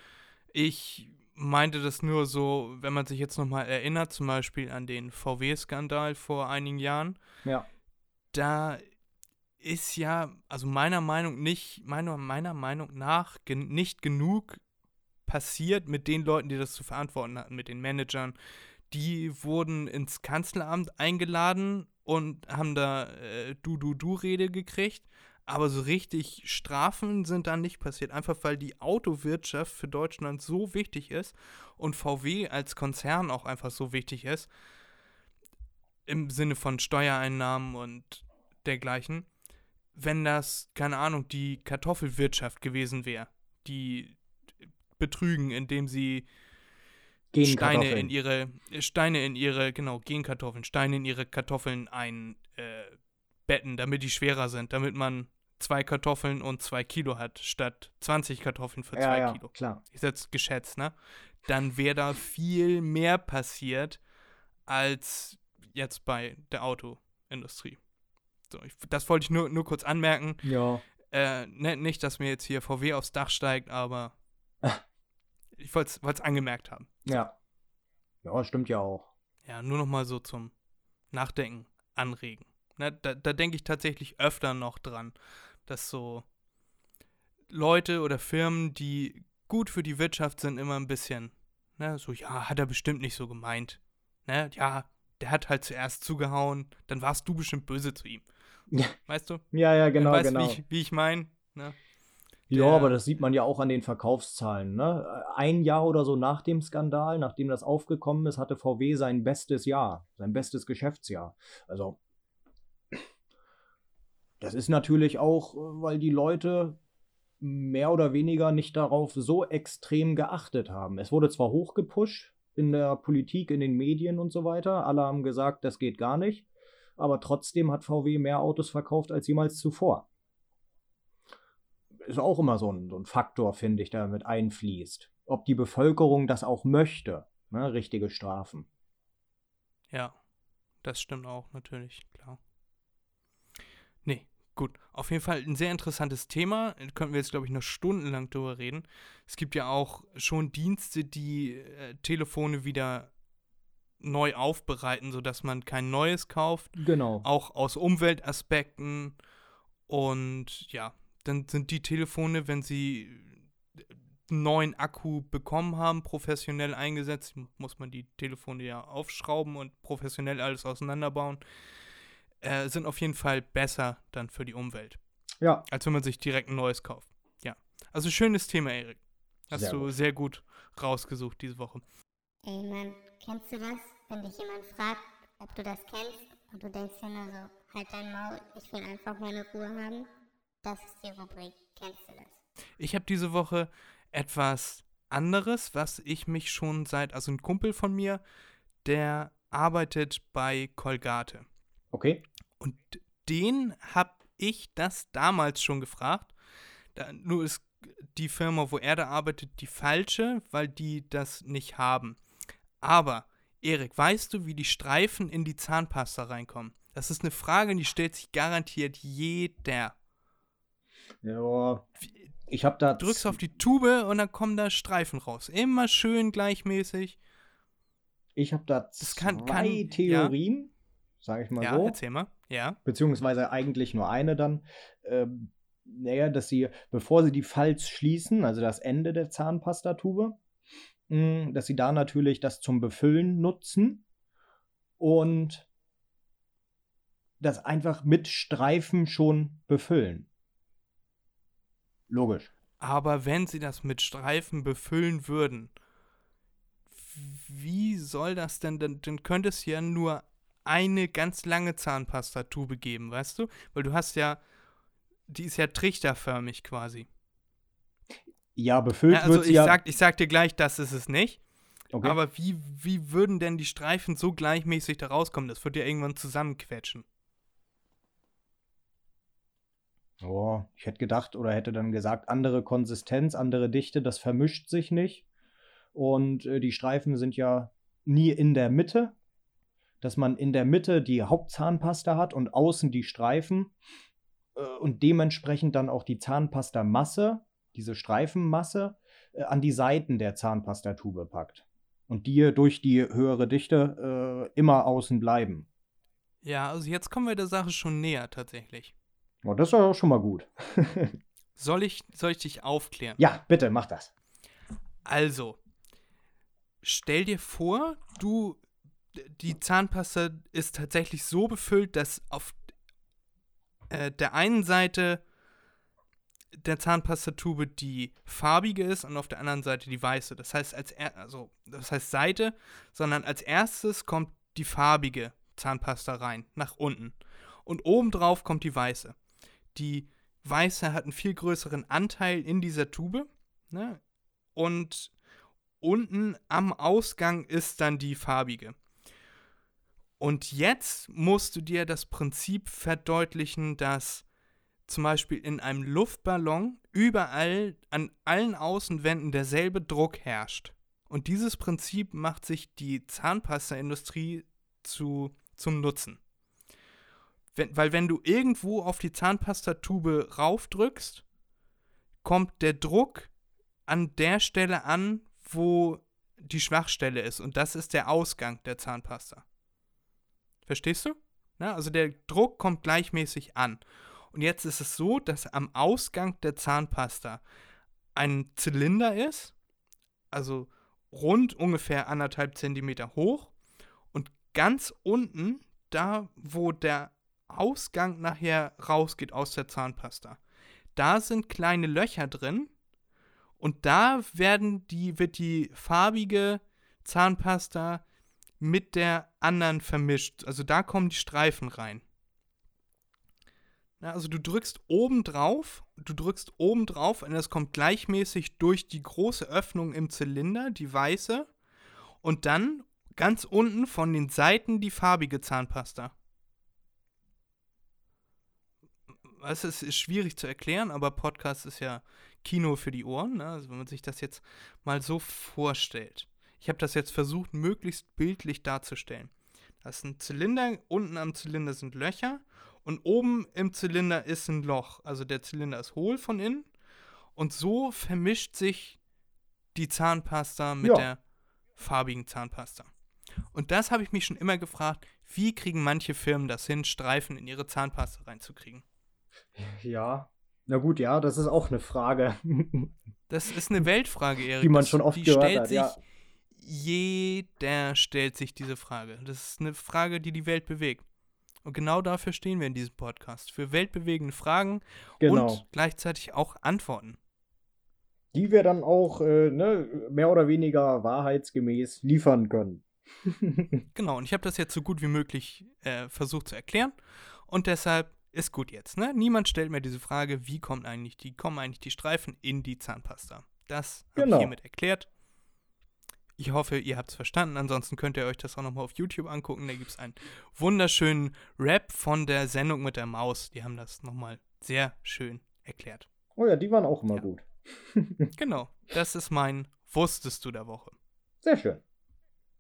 Ich meinte das nur so, wenn man sich jetzt nochmal erinnert, zum Beispiel an den VW-Skandal vor einigen Jahren. ja, da ist ja, also meiner Meinung nicht, meiner, meiner Meinung nach gen nicht genug passiert mit den Leuten, die das zu verantworten hatten, mit den Managern. Die wurden ins Kanzleramt eingeladen und haben da äh, Du-Du-Du-Rede gekriegt. Aber so richtig Strafen sind da nicht passiert. Einfach weil die Autowirtschaft für Deutschland so wichtig ist und VW als Konzern auch einfach so wichtig ist. Im Sinne von Steuereinnahmen und dergleichen. Wenn das, keine Ahnung, die Kartoffelwirtschaft gewesen wäre, die betrügen, indem sie Steine in ihre Steine in ihre genau Genkartoffeln Steine in ihre Kartoffeln einbetten, äh, damit die schwerer sind, damit man zwei Kartoffeln und zwei Kilo hat statt 20 Kartoffeln für Ja, zwei ja, Kilo. klar. Ist jetzt geschätzt, ne? Dann wäre da viel mehr passiert als jetzt bei der Autoindustrie. So, ich, das wollte ich nur, nur kurz anmerken. Ja, Äh, ne, nicht, dass mir jetzt hier VW aufs Dach steigt, aber <laughs> ich wollte es angemerkt haben. ja. Ja, stimmt ja auch. Ja, nur noch mal so zum Nachdenken anregen. Ne, da da denke ich tatsächlich öfter noch dran, dass so Leute oder Firmen, die gut für die Wirtschaft sind, immer ein bisschen, ne, so, ja, hat er bestimmt nicht so gemeint. Ne, ja, der hat halt zuerst zugehauen, dann warst du bestimmt böse zu ihm. Ja. Weißt du? Ja, ja, genau, weißt, genau. Wie ich, wie ich meine? Ne? Ja, aber das sieht man ja auch an den Verkaufszahlen. Ne? Ein Jahr oder so nach dem Skandal, nachdem das aufgekommen ist, hatte VW sein bestes Jahr, sein bestes Geschäftsjahr. Also, das ist natürlich auch, äh, weil die Leute mehr oder weniger nicht darauf so extrem geachtet haben. Es wurde zwar hochgepusht in der Politik, in den Medien und so weiter. Alle haben gesagt, das geht gar nicht. Aber trotzdem hat VW mehr Autos verkauft als jemals zuvor ist auch immer so ein, so ein Faktor, finde ich, der mit einfließt. Ob die Bevölkerung das auch möchte, ne? richtige Strafen. Ja, das stimmt auch, natürlich, klar. Nee, gut. Auf jeden Fall ein sehr interessantes Thema. Da könnten wir jetzt, glaube ich, noch stundenlang drüber reden. Es gibt ja auch schon Dienste, die äh, Telefone wieder neu aufbereiten, sodass man kein neues kauft. Genau. Auch aus Umweltaspekten. Und ja, dann sind die Telefone, wenn sie einen neuen Akku bekommen haben, professionell eingesetzt, muss man die Telefone ja aufschrauben und professionell alles auseinanderbauen, äh, sind auf jeden Fall besser dann für die Umwelt, Ja, als wenn man sich direkt ein neues kauft. Ja, also schönes Thema, Erik. Hast Sehr du gut. sehr gut rausgesucht diese Woche. Ey Mann, kennst du das? Wenn dich jemand fragt, ob du das kennst und du denkst dir nur so, halt dein Maul, ich will einfach meine Ruhe haben. Das ist die Rubrik, kennst du das? Ich habe diese Woche etwas anderes, was ich mich schon seit, also ein Kumpel von mir, der arbeitet bei Colgate. okay. Und den habe ich das damals schon gefragt. Da, nur ist die Firma, wo er da arbeitet, die falsche, weil die das nicht haben. Aber, Erik, weißt du, wie die Streifen in die Zahnpasta reinkommen? Das ist eine Frage, die stellt sich garantiert jeder. Ja, ich habe da. drückst auf die Tube und dann kommen da Streifen raus. Immer schön gleichmäßig. Ich habe da Das kann- zwei kann- ja. Theorien, sage ich mal ja, so. erzähl mal. Ja. beziehungsweise eigentlich nur eine dann. Ähm, naja, dass sie, bevor sie die Falz schließen, also das Ende der Zahnpastatube, mh, dass sie da natürlich das zum Befüllen nutzen und das einfach mit Streifen schon befüllen. Logisch. Aber wenn sie das mit Streifen befüllen würden, wie soll das denn? Dann, dann könnte es ja nur eine ganz lange Zahnpastatube geben, weißt du? Weil du hast ja, die ist ja trichterförmig quasi. Ja, befüllt Ja, also wird sie ich, ja. sag, ich sag dir gleich, das ist es nicht. okay. Aber wie, wie würden denn die Streifen so gleichmäßig da rauskommen? Das wird ja irgendwann zusammenquetschen. Oh, ich hätte gedacht oder hätte dann gesagt, andere Konsistenz, andere Dichte, das vermischt sich nicht. Und äh, die Streifen sind ja nie in der Mitte, dass man in der Mitte die Hauptzahnpasta hat und außen die Streifen äh, und dementsprechend dann auch die Zahnpastamasse, diese Streifenmasse, äh, an die Seiten der Zahnpastatube packt. Und die durch die höhere Dichte äh, immer außen bleiben. Ja, also jetzt kommen wir der Sache schon näher tatsächlich. Oh, das ist auch schon mal gut. <laughs> Soll ich, soll ich dich aufklären? ja, bitte, mach das. Also, stell dir vor, du, die Zahnpasta ist tatsächlich so befüllt, dass auf äh, der einen Seite der Zahnpastatube die farbige ist und auf der anderen Seite die weiße. Das heißt, als er, also, das heißt Seite, sondern als erstes kommt die farbige Zahnpasta rein, nach unten. Und obendrauf kommt die weiße. Die weiße hat einen viel größeren Anteil in dieser Tube, ne? Und unten am Ausgang ist dann die farbige. Und jetzt musst du dir das Prinzip verdeutlichen, dass zum Beispiel in einem Luftballon überall an allen Außenwänden derselbe Druck herrscht. Und dieses Prinzip macht sich die Zahnpasta-Industrie zu, zum Nutzen. Wenn, weil wenn du irgendwo auf die Zahnpastatube raufdrückst, kommt der Druck an der Stelle an, wo die Schwachstelle ist. Und das ist der Ausgang der Zahnpasta. Verstehst du? Na, also der Druck kommt gleichmäßig an. Und jetzt ist es so, dass am Ausgang der Zahnpasta ein Zylinder ist, also rund ungefähr anderthalb Zentimeter hoch. Und ganz unten, da wo der Ausgang nachher rausgeht aus der Zahnpasta, da sind kleine Löcher drin. Und da werden die, wird die farbige Zahnpasta mit der anderen vermischt. Also da kommen die Streifen rein. Ja, also du drückst oben drauf, du drückst oben drauf und es kommt gleichmäßig durch die große Öffnung im Zylinder, die weiße, und dann ganz unten von den Seiten die farbige Zahnpasta. Es ist, schwierig zu erklären, aber Podcast ist ja Kino für die Ohren. Ne? Also wenn man sich das jetzt mal so vorstellt. Ich habe das jetzt versucht, möglichst bildlich darzustellen. Das ist ein Zylinder, unten am Zylinder sind Löcher und oben im Zylinder ist ein Loch. Also der Zylinder ist hohl von innen. Und so vermischt sich die Zahnpasta mit Ja. der farbigen Zahnpasta. Und das habe ich mich schon immer gefragt, wie kriegen manche Firmen das hin, Streifen in ihre Zahnpasta reinzukriegen? Ja. Na gut, ja, das ist auch eine Frage. Das ist eine Weltfrage, <laughs> Erik. Die man schon oft die gehört stellt hat, sich, ja. Jeder stellt sich diese Frage. Das ist eine Frage, die die Welt bewegt. Und genau dafür stehen wir in diesem Podcast. Für weltbewegende Fragen Genau. und gleichzeitig auch Antworten. Die wir dann auch äh, ne, mehr oder weniger wahrheitsgemäß liefern können. <laughs> Genau, und ich habe das jetzt so gut wie möglich äh, versucht zu erklären. Und deshalb ist gut jetzt. Ne? Niemand stellt mir diese Frage, wie kommen eigentlich die, kommen eigentlich die Streifen in die Zahnpasta. Das habe Genau. ich hiermit erklärt. Ich hoffe, ihr habt es verstanden. Ansonsten könnt ihr euch das auch nochmal auf YouTube angucken. Da gibt es einen wunderschönen Rap von der Sendung mit der Maus. Die haben das nochmal sehr schön erklärt. Oh ja, die waren auch immer Ja. gut. <laughs> Genau, das ist mein Wusstest du der Woche. Sehr schön.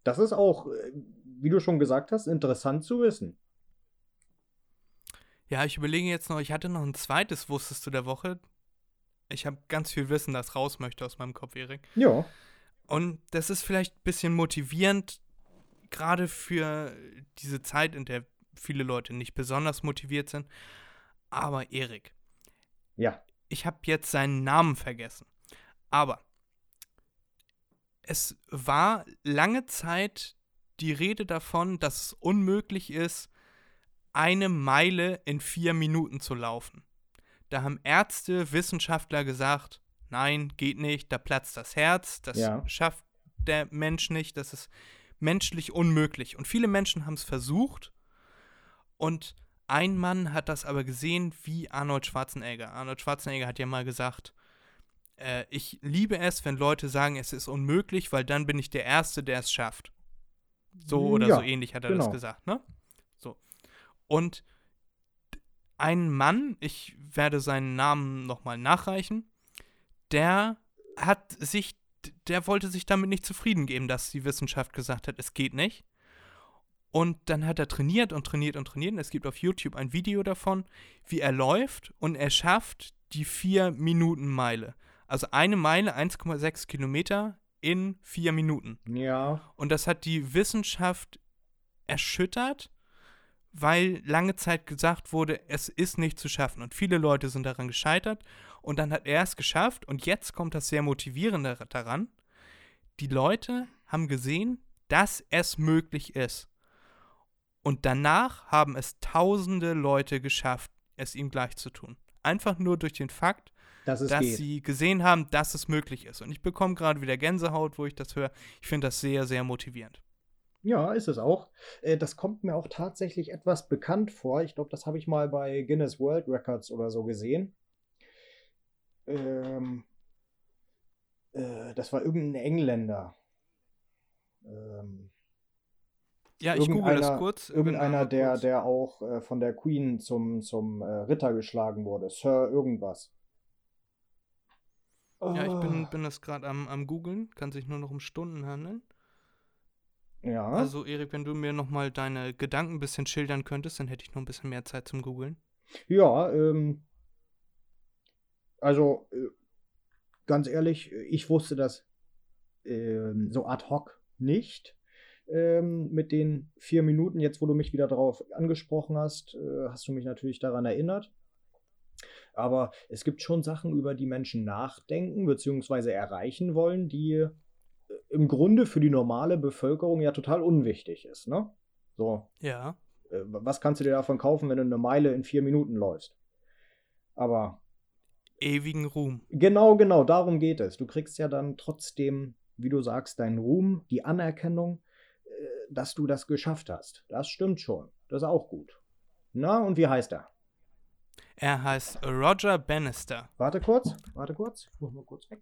Das ist auch, äh, wie du schon gesagt hast, interessant zu wissen. Ja, ich überlege jetzt noch, ich hatte noch ein zweites Wusstest du der Woche. Ich habe ganz viel Wissen, das raus möchte aus meinem Kopf, Erik. Ja. Und das ist vielleicht ein bisschen motivierend, gerade für diese Zeit, in der viele Leute nicht besonders motiviert sind. Aber Erik, Ja. ich habe jetzt seinen Namen vergessen. Aber es war lange Zeit die Rede davon, dass es unmöglich ist, eine Meile in vier Minuten zu laufen. Da haben Ärzte, Wissenschaftler gesagt, nein, geht nicht, da platzt das Herz, das Ja. schafft der Mensch nicht, das ist menschlich unmöglich. Und viele Menschen haben es versucht und ein Mann hat das aber gesehen wie Arnold Schwarzenegger. Arnold Schwarzenegger hat ja mal gesagt, äh, ich liebe es, wenn Leute sagen, es ist unmöglich, weil dann bin ich der Erste, der es schafft. So oder Ja, so ähnlich hat er genau. das gesagt, ne? So. Und ein Mann, ich werde seinen Namen nochmal nachreichen, der hat sich, der wollte sich damit nicht zufrieden geben, dass die Wissenschaft gesagt hat, es geht nicht. Und dann hat er trainiert und trainiert und trainiert. Und es gibt auf YouTube ein Video davon, wie er läuft und er schafft die 4-Minuten-Meile. Also eine Meile, 1,6 Kilometer in 4 Minuten. Ja, Und das hat die Wissenschaft erschüttert, weil lange Zeit gesagt wurde, es ist nicht zu schaffen. Und viele Leute sind daran gescheitert. Und dann hat er es geschafft. Und jetzt kommt das sehr motivierende daran. Die Leute haben gesehen, dass es möglich ist. Und danach haben es tausende Leute geschafft, es ihm gleich zu tun. Einfach nur durch den Fakt, dass dass sie gesehen haben, dass es möglich ist. Und ich bekomme gerade wieder Gänsehaut, wo ich das höre. Ich finde das sehr, sehr motivierend. Ja, ist es auch. Äh, Das kommt mir auch tatsächlich etwas bekannt vor. Ich glaube, das habe ich mal bei Guinness World Records oder so gesehen. Ähm, äh, das war irgendein Engländer. Ähm, Ja, ich google das kurz. Irgendeiner, der, kurz. der auch äh, von der Queen zum, zum äh, Ritter geschlagen wurde. Sir irgendwas. Ja, ich bin, Ah, bin das gerade am, am googeln. Kann sich nur noch um Stunden handeln. ja. Also, Erik, wenn du mir nochmal deine Gedanken ein bisschen schildern könntest, dann hätte ich noch ein bisschen mehr Zeit zum Googeln. Ja, ähm, also äh, ganz ehrlich, ich wusste das ähm, so ad hoc nicht ähm, mit den vier Minuten. Jetzt, wo du mich wieder darauf angesprochen hast, äh, hast du mich natürlich daran erinnert. Aber es gibt schon Sachen, über die Menschen nachdenken bzw. erreichen wollen, die äh, im Grunde für die normale Bevölkerung ja total unwichtig ist. Ne? So, Ja. äh, was kannst du dir davon kaufen, wenn du eine Meile in vier Minuten läufst? Aber Ewigen Ruhm. genau, genau, darum geht es. Du kriegst ja dann trotzdem, wie du sagst, deinen Ruhm, die Anerkennung, äh, dass du das geschafft hast. Das stimmt schon. Das ist auch gut. Na, und wie heißt er? Er heißt Roger Bannister. Warte kurz, warte kurz. Ich muss mal kurz weg.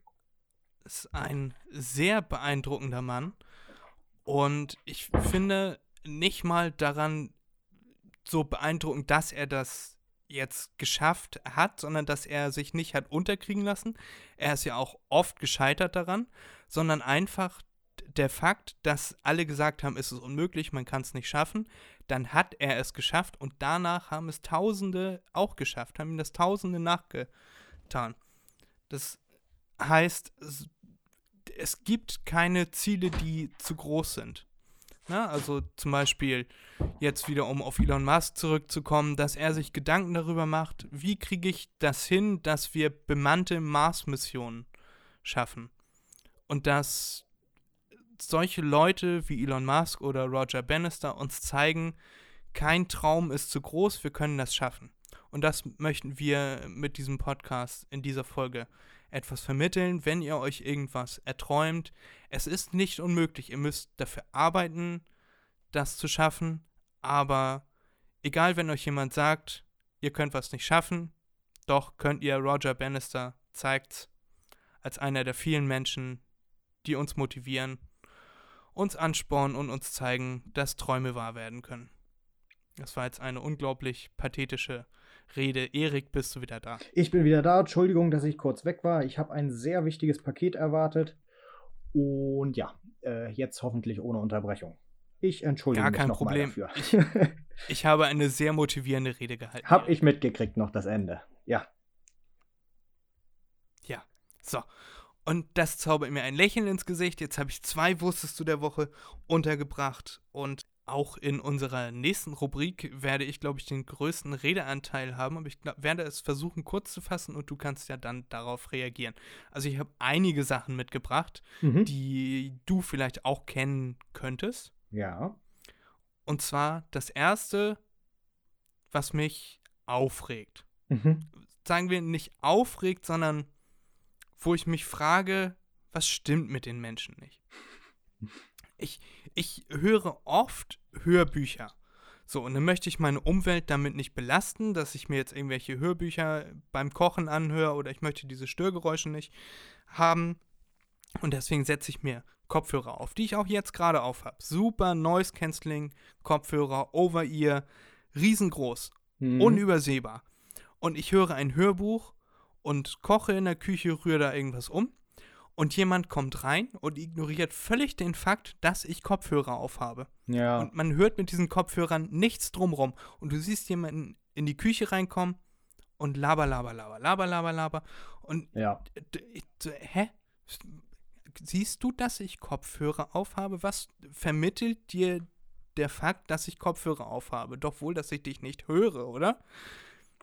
Ist ein sehr beeindruckender Mann. Und ich finde nicht mal daran so beeindruckend, dass er das jetzt geschafft hat, sondern dass er sich nicht hat unterkriegen lassen. Er ist ja auch oft gescheitert daran, sondern einfach der Fakt, dass alle gesagt haben, es ist unmöglich, man kann es nicht schaffen, dann hat er es geschafft und danach haben es Tausende auch geschafft, haben ihm das Tausende nachgetan. Das heißt, es, gibt keine Ziele, die zu groß sind. Na, also zum Beispiel jetzt wieder, um auf Elon Musk zurückzukommen, dass er sich Gedanken darüber macht, wie kriege ich das hin, dass wir bemannte Mars-Missionen schaffen. Und dass solche Leute wie Elon Musk oder Roger Bannister uns zeigen, kein Traum ist zu groß, wir können das schaffen. Und das möchten wir mit diesem Podcast in dieser Folge etwas vermitteln, wenn ihr euch irgendwas erträumt. Es ist nicht unmöglich, ihr müsst dafür arbeiten, das zu schaffen, aber egal, wenn euch jemand sagt, ihr könnt was nicht schaffen, doch könnt ihr Roger Bannister zeigt als einer der vielen Menschen, die uns motivieren, uns anspornen und uns zeigen, dass Träume wahr werden können. Das war jetzt eine unglaublich pathetische Rede. Erik, bist du wieder da? Ich bin wieder da. Entschuldigung, dass ich kurz weg war. Ich habe ein sehr wichtiges Paket erwartet. Und ja, äh, jetzt hoffentlich ohne Unterbrechung. Ich entschuldige Gar mich kein Problem. dafür. <laughs> Ich habe eine sehr motivierende Rede gehalten. Hab Erik. ich mitgekriegt noch das Ende. Ja. Ja. So. Und das zaubert mir ein Lächeln ins Gesicht. Jetzt habe ich zwei Wusstest du der Woche untergebracht. Und auch in unserer nächsten Rubrik werde ich, glaube ich, den größten Redeanteil haben, aber ich glaub, werde es versuchen kurz zu fassen und du kannst ja dann darauf reagieren. Also ich habe einige Sachen mitgebracht, Mhm. die du vielleicht auch kennen könntest. Ja. Und zwar das erste, was mich aufregt. Mhm. Sagen wir nicht aufregt, sondern wo ich mich frage, was stimmt mit den Menschen nicht? Ich, ich höre oft Hörbücher. So, und dann möchte ich meine Umwelt damit nicht belasten, dass ich mir jetzt irgendwelche Hörbücher beim Kochen anhöre oder ich möchte diese Störgeräusche nicht haben. Und deswegen setze ich mir Kopfhörer auf, die ich auch jetzt gerade auf habe. Super Noise Cancelling Kopfhörer, Over-Ear, riesengroß, Mhm. unübersehbar. Und ich höre ein Hörbuch und koche in der Küche, rühre da irgendwas um. Und jemand kommt rein und ignoriert völlig den Fakt, dass ich Kopfhörer aufhabe. ja. Und man hört mit diesen Kopfhörern nichts drumrum. Und du siehst jemanden in die Küche reinkommen und laber, laber, laber, laber, laber, laber. Und ja. hä? Siehst du, dass ich Kopfhörer aufhabe? Was vermittelt dir der Fakt, dass ich Kopfhörer aufhabe? Doch wohl, dass ich dich nicht höre, oder?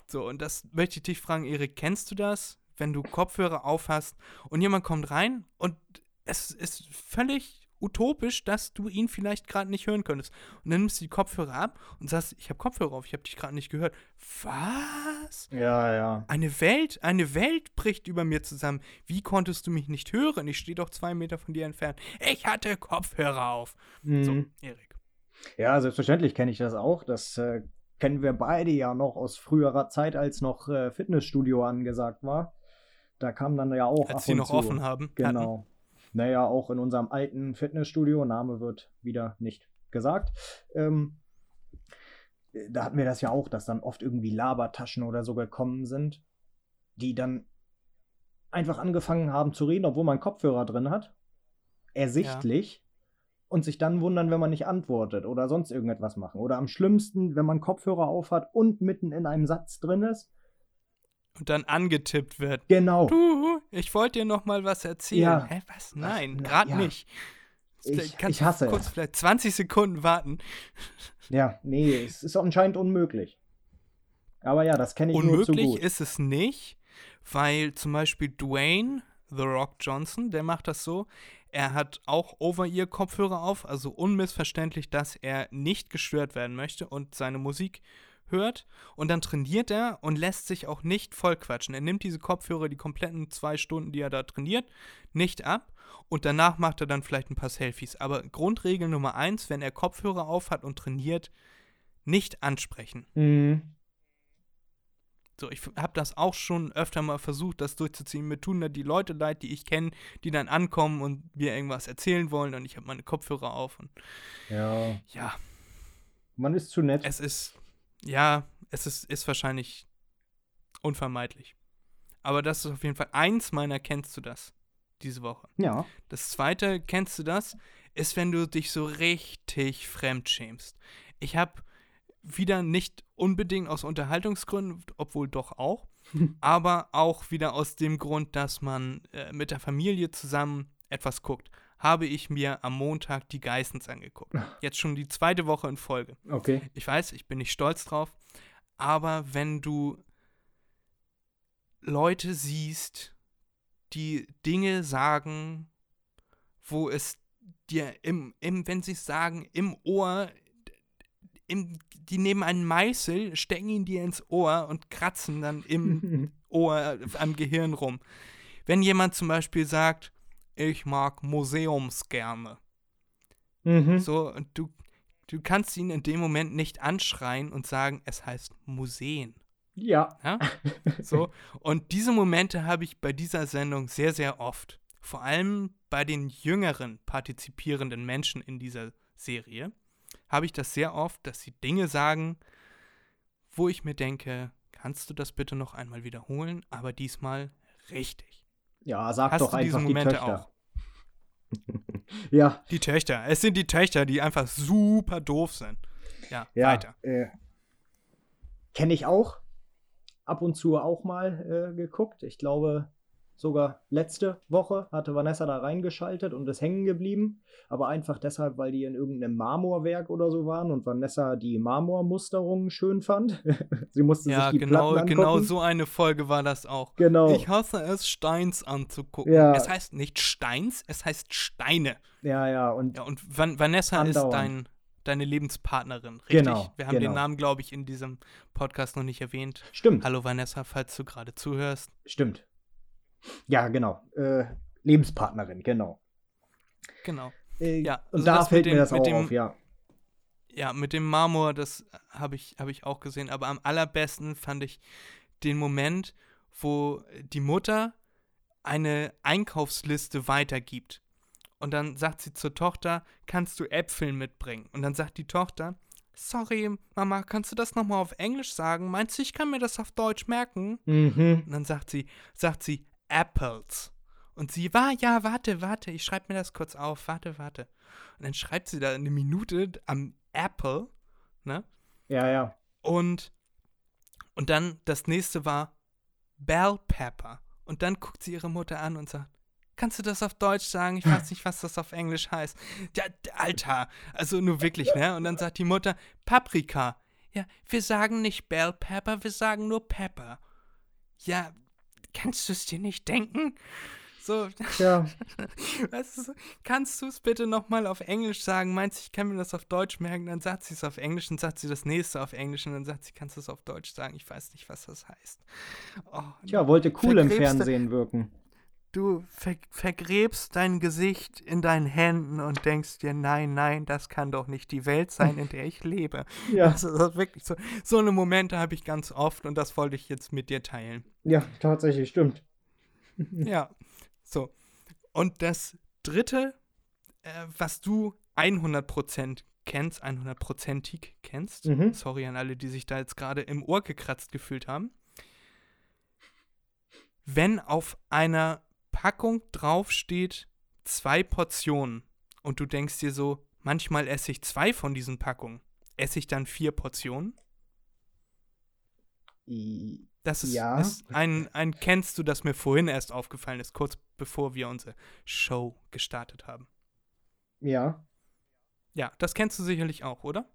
So, und das möchte ich dich fragen, Erik, kennst du das, wenn du Kopfhörer aufhast und jemand kommt rein und es ist völlig utopisch, dass du ihn vielleicht gerade nicht hören könntest. Und dann nimmst du die Kopfhörer ab und sagst, ich habe Kopfhörer auf, ich habe dich gerade nicht gehört. Was? Ja, ja. Eine Welt, eine Welt bricht über mir zusammen. Wie konntest du mich nicht hören? Ich stehe doch zwei Meter von dir entfernt. Ich hatte Kopfhörer auf. So, Mhm. Erik. Ja, selbstverständlich kenne ich das auch. Das äh, kennen wir beide ja noch aus früherer Zeit, als noch äh, Fitnessstudio angesagt war. Da kam dann ja auch Als sie noch zu. offen haben. Genau. Naja, auch in unserem alten Fitnessstudio, Name wird wieder nicht gesagt. Ähm, da hatten wir das ja auch, dass dann oft irgendwie Labertaschen oder so gekommen sind, die dann einfach angefangen haben zu reden, obwohl man Kopfhörer drin hat. Ersichtlich. Und sich dann wundern, wenn man nicht antwortet oder sonst irgendetwas machen. Oder am schlimmsten, wenn man Kopfhörer aufhat und mitten in einem Satz drin ist. Und dann angetippt wird. Genau. Du, ich wollte dir noch mal was erzählen. Ja. Hä, was? Nein, gerade ja. nicht. Ich- Kannst ich hasse kurz vielleicht 20 Sekunden warten. <laughs> Ja, nee, es ist anscheinend unmöglich. Aber ja, das kenne ich nur zu Unmöglich gut. ist es nicht, weil zum Beispiel Dwayne The Rock Johnson, der macht das so. Er hat auch Over-Ear-Kopfhörer auf, also unmissverständlich, dass er nicht gestört werden möchte und seine Musik hört. Und dann trainiert er und lässt sich auch nicht vollquatschen. Er nimmt diese Kopfhörer, die kompletten zwei Stunden, die er da trainiert, nicht ab. Und danach macht er dann vielleicht ein paar Selfies. Aber Grundregel Nummer eins, wenn er Kopfhörer auf hat und trainiert, nicht ansprechen. Mhm. So, ich habe das auch schon öfter mal versucht, das durchzuziehen. Mir tun da die Leute leid, die ich kenne, die dann ankommen und mir irgendwas erzählen wollen und ich habe meine Kopfhörer auf und Ja, ja, man ist zu nett. es ist, ja, es ist, ist wahrscheinlich unvermeidlich. Aber das ist auf jeden Fall eins meiner, kennst du das, diese Woche. ja. Das zweite, kennst du das, ist, wenn du dich so richtig fremdschämst. Ich habe wieder nicht unbedingt aus Unterhaltungsgründen, obwohl doch auch, aber auch wieder aus dem Grund, dass man äh, mit der Familie zusammen etwas guckt, habe ich mir am Montag die Geissens angeguckt. Jetzt schon die zweite Woche in Folge. Okay. Ich weiß, ich bin nicht stolz drauf, aber wenn du Leute siehst, die Dinge sagen, wo es dir im, im wenn sie es sagen, im Ohr, im, die nehmen einen Meißel, stecken ihn dir ins Ohr und kratzen dann im <laughs> Ohr am Gehirn rum. Wenn jemand zum Beispiel sagt, ich mag Museums gerne, Mhm. so, du, du kannst ihn in dem Moment nicht anschreien und sagen, es heißt Museen. Ja. Ja? <laughs> So, und diese Momente habe ich bei dieser Sendung sehr, sehr oft. Vor allem bei den jüngeren partizipierenden Menschen in dieser Serie habe ich das sehr oft, dass sie Dinge sagen, wo ich mir denke, kannst du das bitte noch einmal wiederholen, aber diesmal richtig. Ja, sag Hast doch du diese einfach Momente die Töchter. auch? <laughs> Ja, Die Töchter. Es sind die Töchter, die einfach super doof sind. Ja, ja. weiter. Äh, Kenne ich auch. Ab und zu auch mal äh, geguckt. Ich glaube, sogar letzte Woche hatte Vanessa da reingeschaltet und ist hängen geblieben. Aber einfach deshalb, weil die in irgendeinem Marmorwerk oder so waren und Vanessa die Marmormusterungen schön fand. <laughs> Sie musste Ja, sich die genau, Platten genau angucken. so eine Folge war das auch. Genau. Ich hasse es, Steins anzugucken. Ja. Es heißt nicht Steins, es heißt Steine. Ja, ja, und Ja, und Van Vanessa ist Andauernd. dein, deine Lebenspartnerin, richtig? Genau, Wir haben genau. den Namen, glaube ich, in diesem Podcast noch nicht erwähnt. stimmt. Hallo Vanessa, falls du gerade zuhörst. Stimmt. Ja, genau. Äh, Lebenspartnerin, genau. Genau. Äh, Ja, und also da fällt dem- mir das auch dem- auf, ja. Ja, mit dem Marmor, das habe ich, hab ich auch gesehen. Aber am allerbesten fand ich den Moment, wo die Mutter eine Einkaufsliste weitergibt. Und dann sagt sie zur Tochter, kannst du Äpfel mitbringen? Und dann sagt die Tochter, sorry, Mama, kannst du das nochmal auf Englisch sagen? Meinst du, ich kann mir das auf Deutsch merken? Mhm. Und dann sagt sie, sagt sie, Apples. Und sie war, ja, warte, warte, ich schreibe mir das kurz auf, warte, warte. Und dann schreibt sie da eine Minute am Apple, ne? Ja, ja. Und, und dann das nächste war Bell Pepper. Und dann guckt sie ihre Mutter an und sagt, kannst du das auf Deutsch sagen? Ich weiß nicht, was das auf Englisch heißt. Ja, Alter, also nur wirklich, ne? Und dann sagt die Mutter, Paprika. Ja, wir sagen nicht Bell Pepper, wir sagen nur Pepper. Ja, kannst du es dir nicht denken? So, Ja, <laughs> Weißt du, kannst du es bitte nochmal auf Englisch sagen? Meinst du, ich kann mir das auf Deutsch merken? Dann sagt sie es auf Englisch und sagt sie das nächste auf Englisch und dann sagt sie, kannst du es auf Deutsch sagen? Ich weiß nicht, was das heißt. Oh, tja, wollte cool im Fernsehen wirken. Du ver vergräbst dein Gesicht in deinen Händen und denkst dir, nein, nein, das kann doch nicht die Welt sein, in der ich lebe. <laughs> Ja, Das ist wirklich so. So eine Momente habe ich ganz oft und das wollte ich jetzt mit dir teilen. ja, tatsächlich, stimmt. <laughs> Ja, so. Und das dritte, äh, was du 100% kennst, 100%ig kennst, Mhm. sorry an alle, die sich da jetzt gerade im Ohr gekratzt gefühlt haben, wenn auf einer Packung draufsteht, zwei Portionen und du denkst dir so, manchmal esse ich zwei von diesen Packungen, esse ich dann vier Portionen? Das ist, Ja. ist ein, ein Kennst du, das mir vorhin erst aufgefallen ist, kurz bevor wir unsere Show gestartet haben. Ja, Ja, das kennst du sicherlich auch, oder?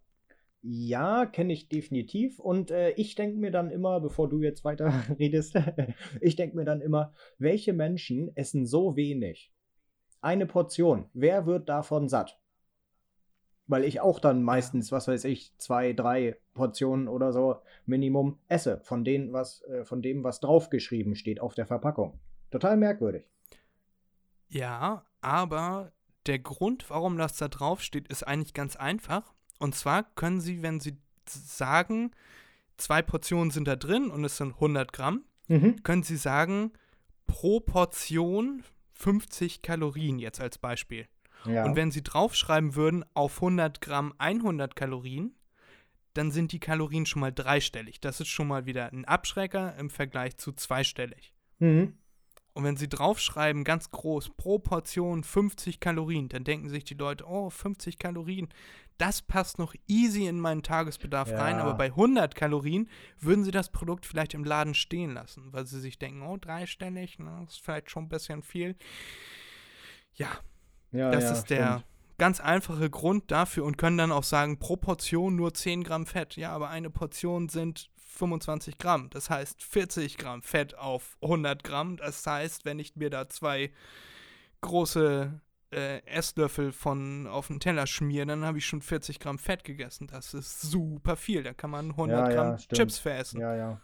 Ja, kenne ich definitiv. Und äh, ich denke mir dann immer, bevor du jetzt weiter <laughs> redest, <laughs> ich denke mir dann immer, welche Menschen essen so wenig? Eine Portion. Wer wird davon satt? Weil ich auch dann meistens, was weiß ich, zwei, drei Portionen oder so Minimum esse von denen, was, äh, von dem, was draufgeschrieben steht auf der Verpackung. Total merkwürdig. Ja, aber der Grund, warum das da drauf steht, ist eigentlich ganz einfach. Und zwar können Sie, wenn Sie sagen, zwei Portionen sind da drin und es sind 100 Gramm, Mhm. können Sie sagen, pro Portion 50 Kalorien jetzt als Beispiel. Ja. Und wenn Sie draufschreiben würden, auf 100 Gramm 100 Kalorien, dann sind die Kalorien schon mal dreistellig. Das ist schon mal wieder ein Abschrecker im Vergleich zu zweistellig. mhm. Und wenn Sie draufschreiben, ganz groß, pro Portion 50 Kalorien, dann denken sich die Leute, oh, 50 Kalorien, das passt noch easy in meinen Tagesbedarf Ja. rein. Aber bei 100 Kalorien würden Sie das Produkt vielleicht im Laden stehen lassen, weil Sie sich denken, oh, dreistellig, ne, ist vielleicht schon ein bisschen viel. Ja, ja, das ja, ist der stimmt. ganz einfache Grund dafür und können dann auch sagen, pro Portion nur 10 Gramm Fett. Ja, aber eine Portion sind 25 Gramm. Das heißt 40 Gramm Fett auf 100 Gramm. Das heißt, wenn ich mir da zwei große äh, Esslöffel von auf den Teller schmiere, dann habe ich schon 40 Gramm Fett gegessen. Das ist super viel. Da kann man 100 Ja, ja, Gramm stimmt. Chips veressen. Ja, ja.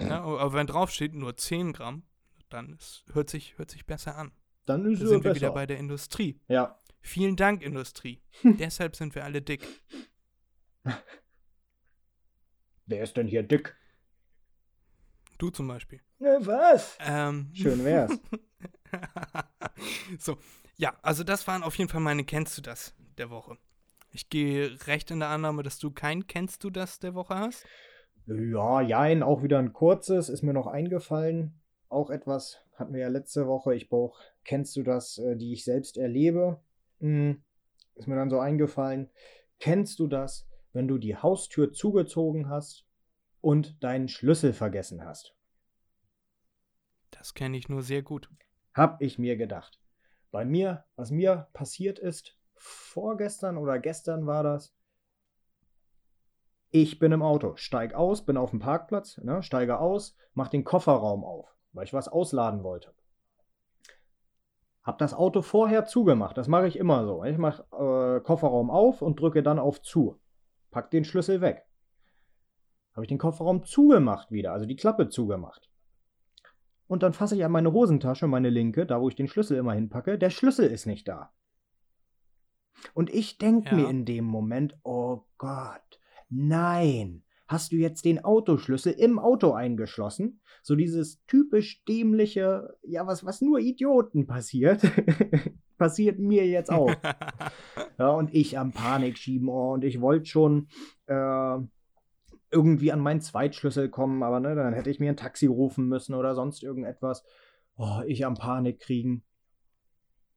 Ja, aber wenn drauf steht nur 10 Gramm, dann ist, hört, sich, hört sich besser an. Dann ist Da sind wir besser. wieder bei der Industrie. ja. Vielen Dank, Industrie. <laughs> Deshalb sind wir alle dick. <laughs> Wer ist denn hier dick? Du zum Beispiel. Na, was? Ähm, Schön wär's. <laughs> so, ja, also das waren auf jeden Fall meine Kennst du das der Woche. Ich gehe recht in der Annahme, dass du kein Kennst du das der Woche hast. Ja, jein, auch wieder ein kurzes, ist mir noch eingefallen. Auch etwas hatten wir ja letzte Woche. Ich brauche, kennst du das, äh, die ich selbst erlebe? Hm, ist mir dann so eingefallen. Kennst du das, wenn du die Haustür zugezogen hast und deinen Schlüssel vergessen hast? Das kenne ich nur sehr gut. Hab ich mir gedacht. Bei mir, was mir passiert ist, vorgestern oder gestern war das, ich bin im Auto, steig aus, bin auf dem Parkplatz, ne, steige aus, mach den Kofferraum auf, weil ich was ausladen wollte. Hab das Auto vorher zugemacht, das mache ich immer so. Ich mache äh, Kofferraum auf und drücke dann auf zu. Pack den Schlüssel weg. Habe ich den Kofferraum zugemacht wieder, also die Klappe zugemacht. Und dann fasse ich an meine Hosentasche, meine linke, da wo ich den Schlüssel immer hinpacke. Der Schlüssel ist nicht da. Und ich denke Ja. mir in dem Moment, oh Gott, nein, hast du jetzt den Autoschlüssel im Auto eingeschlossen? So dieses typisch dämliche, ja, was, was nur Idioten passiert, <laughs> passiert mir jetzt auch. <laughs> Ja, und ich am Panik schieben, oh, und ich wollte schon äh, irgendwie an meinen Zweitschlüssel kommen, aber ne, dann hätte ich mir ein Taxi rufen müssen oder sonst irgendetwas. Oh, ich am Panik kriegen.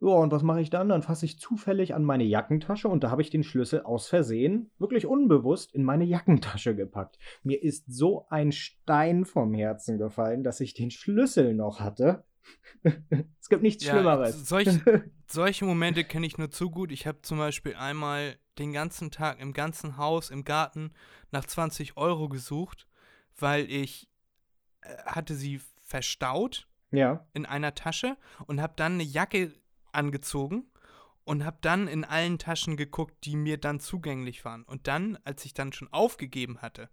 Ja, und was mache ich dann? Dann fasse ich zufällig an meine Jackentasche und da habe ich den Schlüssel aus Versehen, wirklich unbewusst, in meine Jackentasche gepackt. Mir ist so ein Stein vom Herzen gefallen, dass ich den Schlüssel noch hatte. Es gibt nichts Ja, Schlimmeres. solch- <laughs> Solche Momente kenne ich nur zu gut. Ich habe zum Beispiel einmal den ganzen Tag im ganzen Haus, im Garten nach 20 Euro gesucht, weil ich äh, hatte sie verstaut ja. in einer Tasche und habe dann eine Jacke angezogen und habe dann in allen Taschen geguckt, die mir dann zugänglich waren. Und dann, als ich dann schon aufgegeben hatte,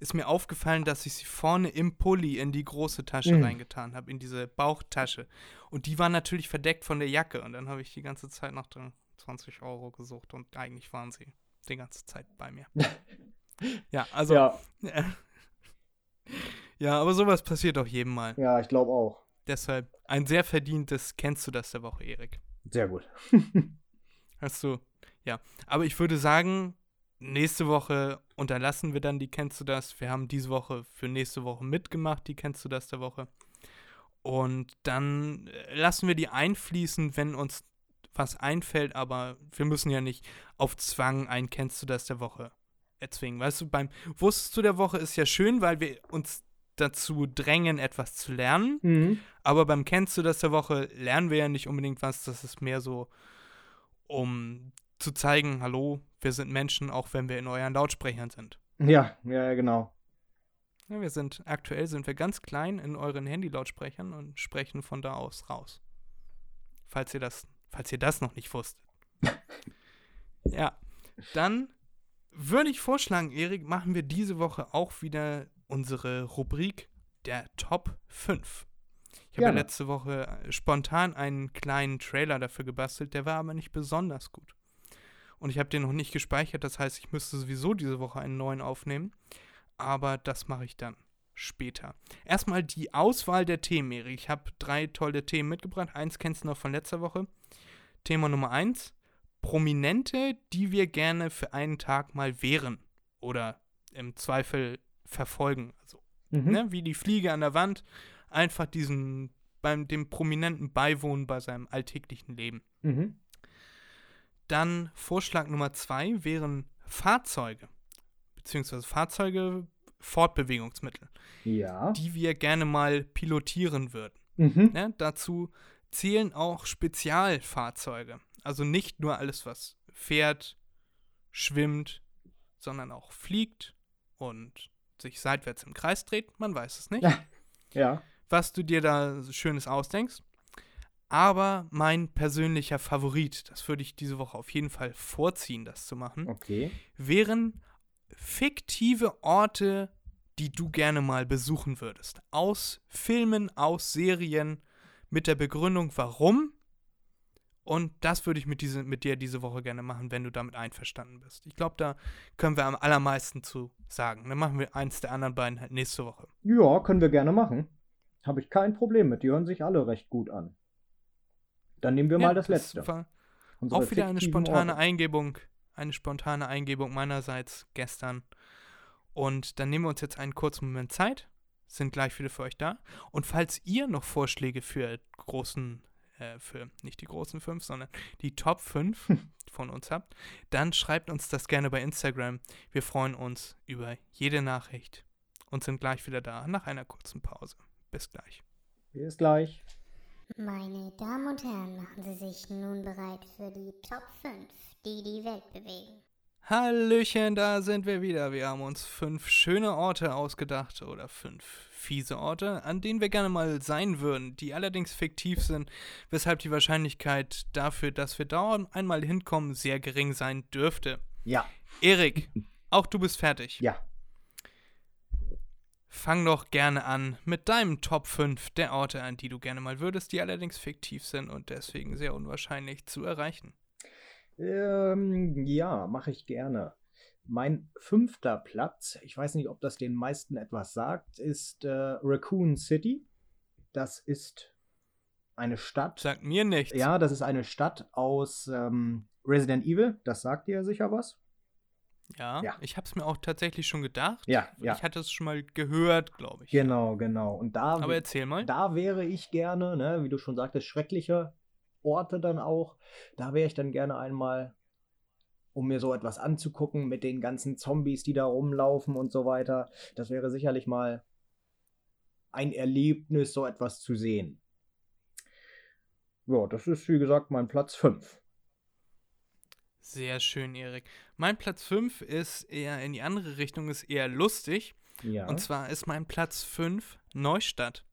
ist mir aufgefallen, dass ich sie vorne im Pulli in die große Tasche Mhm. reingetan habe, in diese Bauchtasche. Und die war natürlich verdeckt von der Jacke. Und dann habe ich die ganze Zeit nach den 20 Euro gesucht und eigentlich waren sie die ganze Zeit bei mir. <laughs> ja, also, ja. ja, <laughs> ja, aber sowas passiert doch jedem Mal. ja, ich glaube auch. Deshalb ein sehr verdientes Kennst du das der Woche, Erik. Sehr gut. <laughs> Hast du, ja. Aber ich würde sagen, nächste Woche unterlassen wir dann die Kennst du das. Wir haben diese Woche für nächste Woche mitgemacht, die Kennst du das der Woche. Und dann äh, lassen wir die einfließen, wenn uns was einfällt, aber wir müssen ja nicht auf Zwang ein Kennst du das der Woche erzwingen. Weißt du, beim Wusstest du der Woche ist ja schön, weil wir uns dazu drängen, etwas zu lernen. Mhm. Aber beim Kennst du das der Woche lernen wir ja nicht unbedingt was. Das ist mehr so, um zu zeigen, hallo, wir sind Menschen, auch wenn wir in euren Lautsprechern sind. Ja, ja, genau. Ja, wir sind, aktuell sind wir ganz klein in euren Handy-Lautsprechern und sprechen von da aus raus. Falls ihr das, falls ihr das noch nicht wusstet. <laughs> ja, dann würde ich vorschlagen, Erik, machen wir diese Woche auch wieder unsere Rubrik der Top 5. Ich habe ja letzte Woche spontan einen kleinen Trailer dafür gebastelt, der war aber nicht besonders gut. Und ich habe den noch nicht gespeichert, das heißt, ich müsste sowieso diese Woche einen neuen aufnehmen. Aber das mache ich dann später. Erstmal die Auswahl der Themen, Erik. Ich habe drei tolle Themen mitgebracht. Eins kennst du noch von letzter Woche. Thema Nummer eins: Prominente, die wir gerne für einen Tag mal wären. Oder im Zweifel verfolgen. Also Mhm. ne, wie die Fliege an der Wand, einfach diesen beim dem Prominenten beiwohnen bei seinem alltäglichen Leben. Mhm. Dann Vorschlag Nummer zwei wären Fahrzeuge, beziehungsweise Fahrzeuge, Fortbewegungsmittel, Ja. die wir gerne mal pilotieren würden. Mhm. Ne? Dazu zählen auch Spezialfahrzeuge, also nicht nur alles, was fährt, schwimmt, sondern auch fliegt und sich seitwärts im Kreis dreht, man weiß es nicht. Ja. Ja. was du dir da so Schönes ausdenkst. Aber mein persönlicher Favorit, das würde ich diese Woche auf jeden Fall vorziehen, das zu machen, Okay. wären fiktive Orte, die du gerne mal besuchen würdest. Aus Filmen, aus Serien, mit der Begründung, warum. Und das würde ich mit, diese, mit dir diese Woche gerne machen, wenn du damit einverstanden bist. Ich glaube, da können wir am allermeisten zu sagen. Dann machen wir eins der anderen beiden halt nächste Woche. Ja, können wir gerne machen. Habe ich kein Problem mit. Die hören sich alle recht gut an. Dann nehmen wir Ja, mal das letzte. war Unsere auch wieder eine spontane Orte. Eingebung, eine spontane Eingebung meinerseits gestern. Und dann nehmen wir uns jetzt einen kurzen Moment Zeit, sind gleich wieder für euch da. Und falls ihr noch Vorschläge für großen, äh, für nicht die großen fünf, sondern die Top 5 <laughs> von uns habt, dann schreibt uns das gerne bei Instagram. Wir freuen uns über jede Nachricht und sind gleich wieder da nach einer kurzen Pause. Bis gleich. Bis gleich. Meine Damen und Herren, machen Sie sich nun bereit für die Top 5, die die Welt bewegen. Hallöchen, da sind wir wieder. Wir haben uns fünf schöne Orte ausgedacht oder fünf fiese Orte, an denen wir gerne mal sein würden, die allerdings fiktiv sind, weshalb die Wahrscheinlichkeit dafür, dass wir da einmal hinkommen, sehr gering sein dürfte. Ja. Erik, auch du bist fertig. Ja. Fang doch gerne an mit deinem Top 5 der Orte, an die du gerne mal würdest, die allerdings fiktiv sind und deswegen sehr unwahrscheinlich zu erreichen. Ähm, ja, mache ich gerne. Mein fünfter Platz, ich weiß nicht, ob das den meisten etwas sagt, ist äh, Raccoon City. Das ist eine Stadt. Sagt mir nichts. Ja, das ist eine Stadt aus ähm, Resident Evil. Das sagt dir sicher was. Ja, Ja. ich habe es mir auch tatsächlich schon gedacht. Ja, ja. Ich hatte es schon mal gehört, glaube ich. Genau, genau. Und da, Aber erzähl mal. da wäre ich gerne, ne, wie du schon sagtest, schreckliche Orte dann auch. Da wäre ich dann gerne einmal, um mir so etwas anzugucken mit den ganzen Zombies, die da rumlaufen und so weiter. Das wäre sicherlich mal ein Erlebnis, so etwas zu sehen. Ja, das ist wie gesagt mein Platz 5. Sehr schön, Erik. Mein Platz 5 ist eher in die andere Richtung, ist eher lustig. Ja. Und zwar ist mein Platz 5 Neustadt.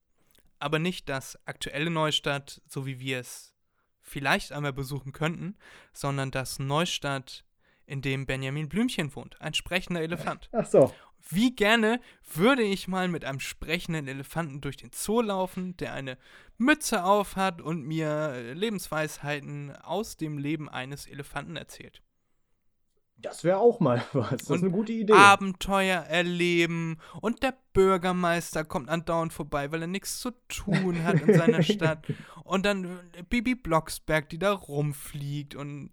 Aber nicht das aktuelle Neustadt, so wie wir es vielleicht einmal besuchen könnten, sondern das Neustadt, in dem Benjamin Blümchen wohnt. Ein sprechender Elefant. Ach so. Wie gerne würde ich mal mit einem sprechenden Elefanten durch den Zoo laufen, der eine Mütze auf hat und mir äh, Lebensweisheiten aus dem Leben eines Elefanten erzählt. Das wäre auch mal <laughs> was. Das ist Und eine gute Idee. Abenteuer erleben und der Bürgermeister kommt andauernd vorbei, weil er nichts zu tun hat in seiner <laughs> Stadt. Und dann äh, Bibi Blocksberg, die da rumfliegt und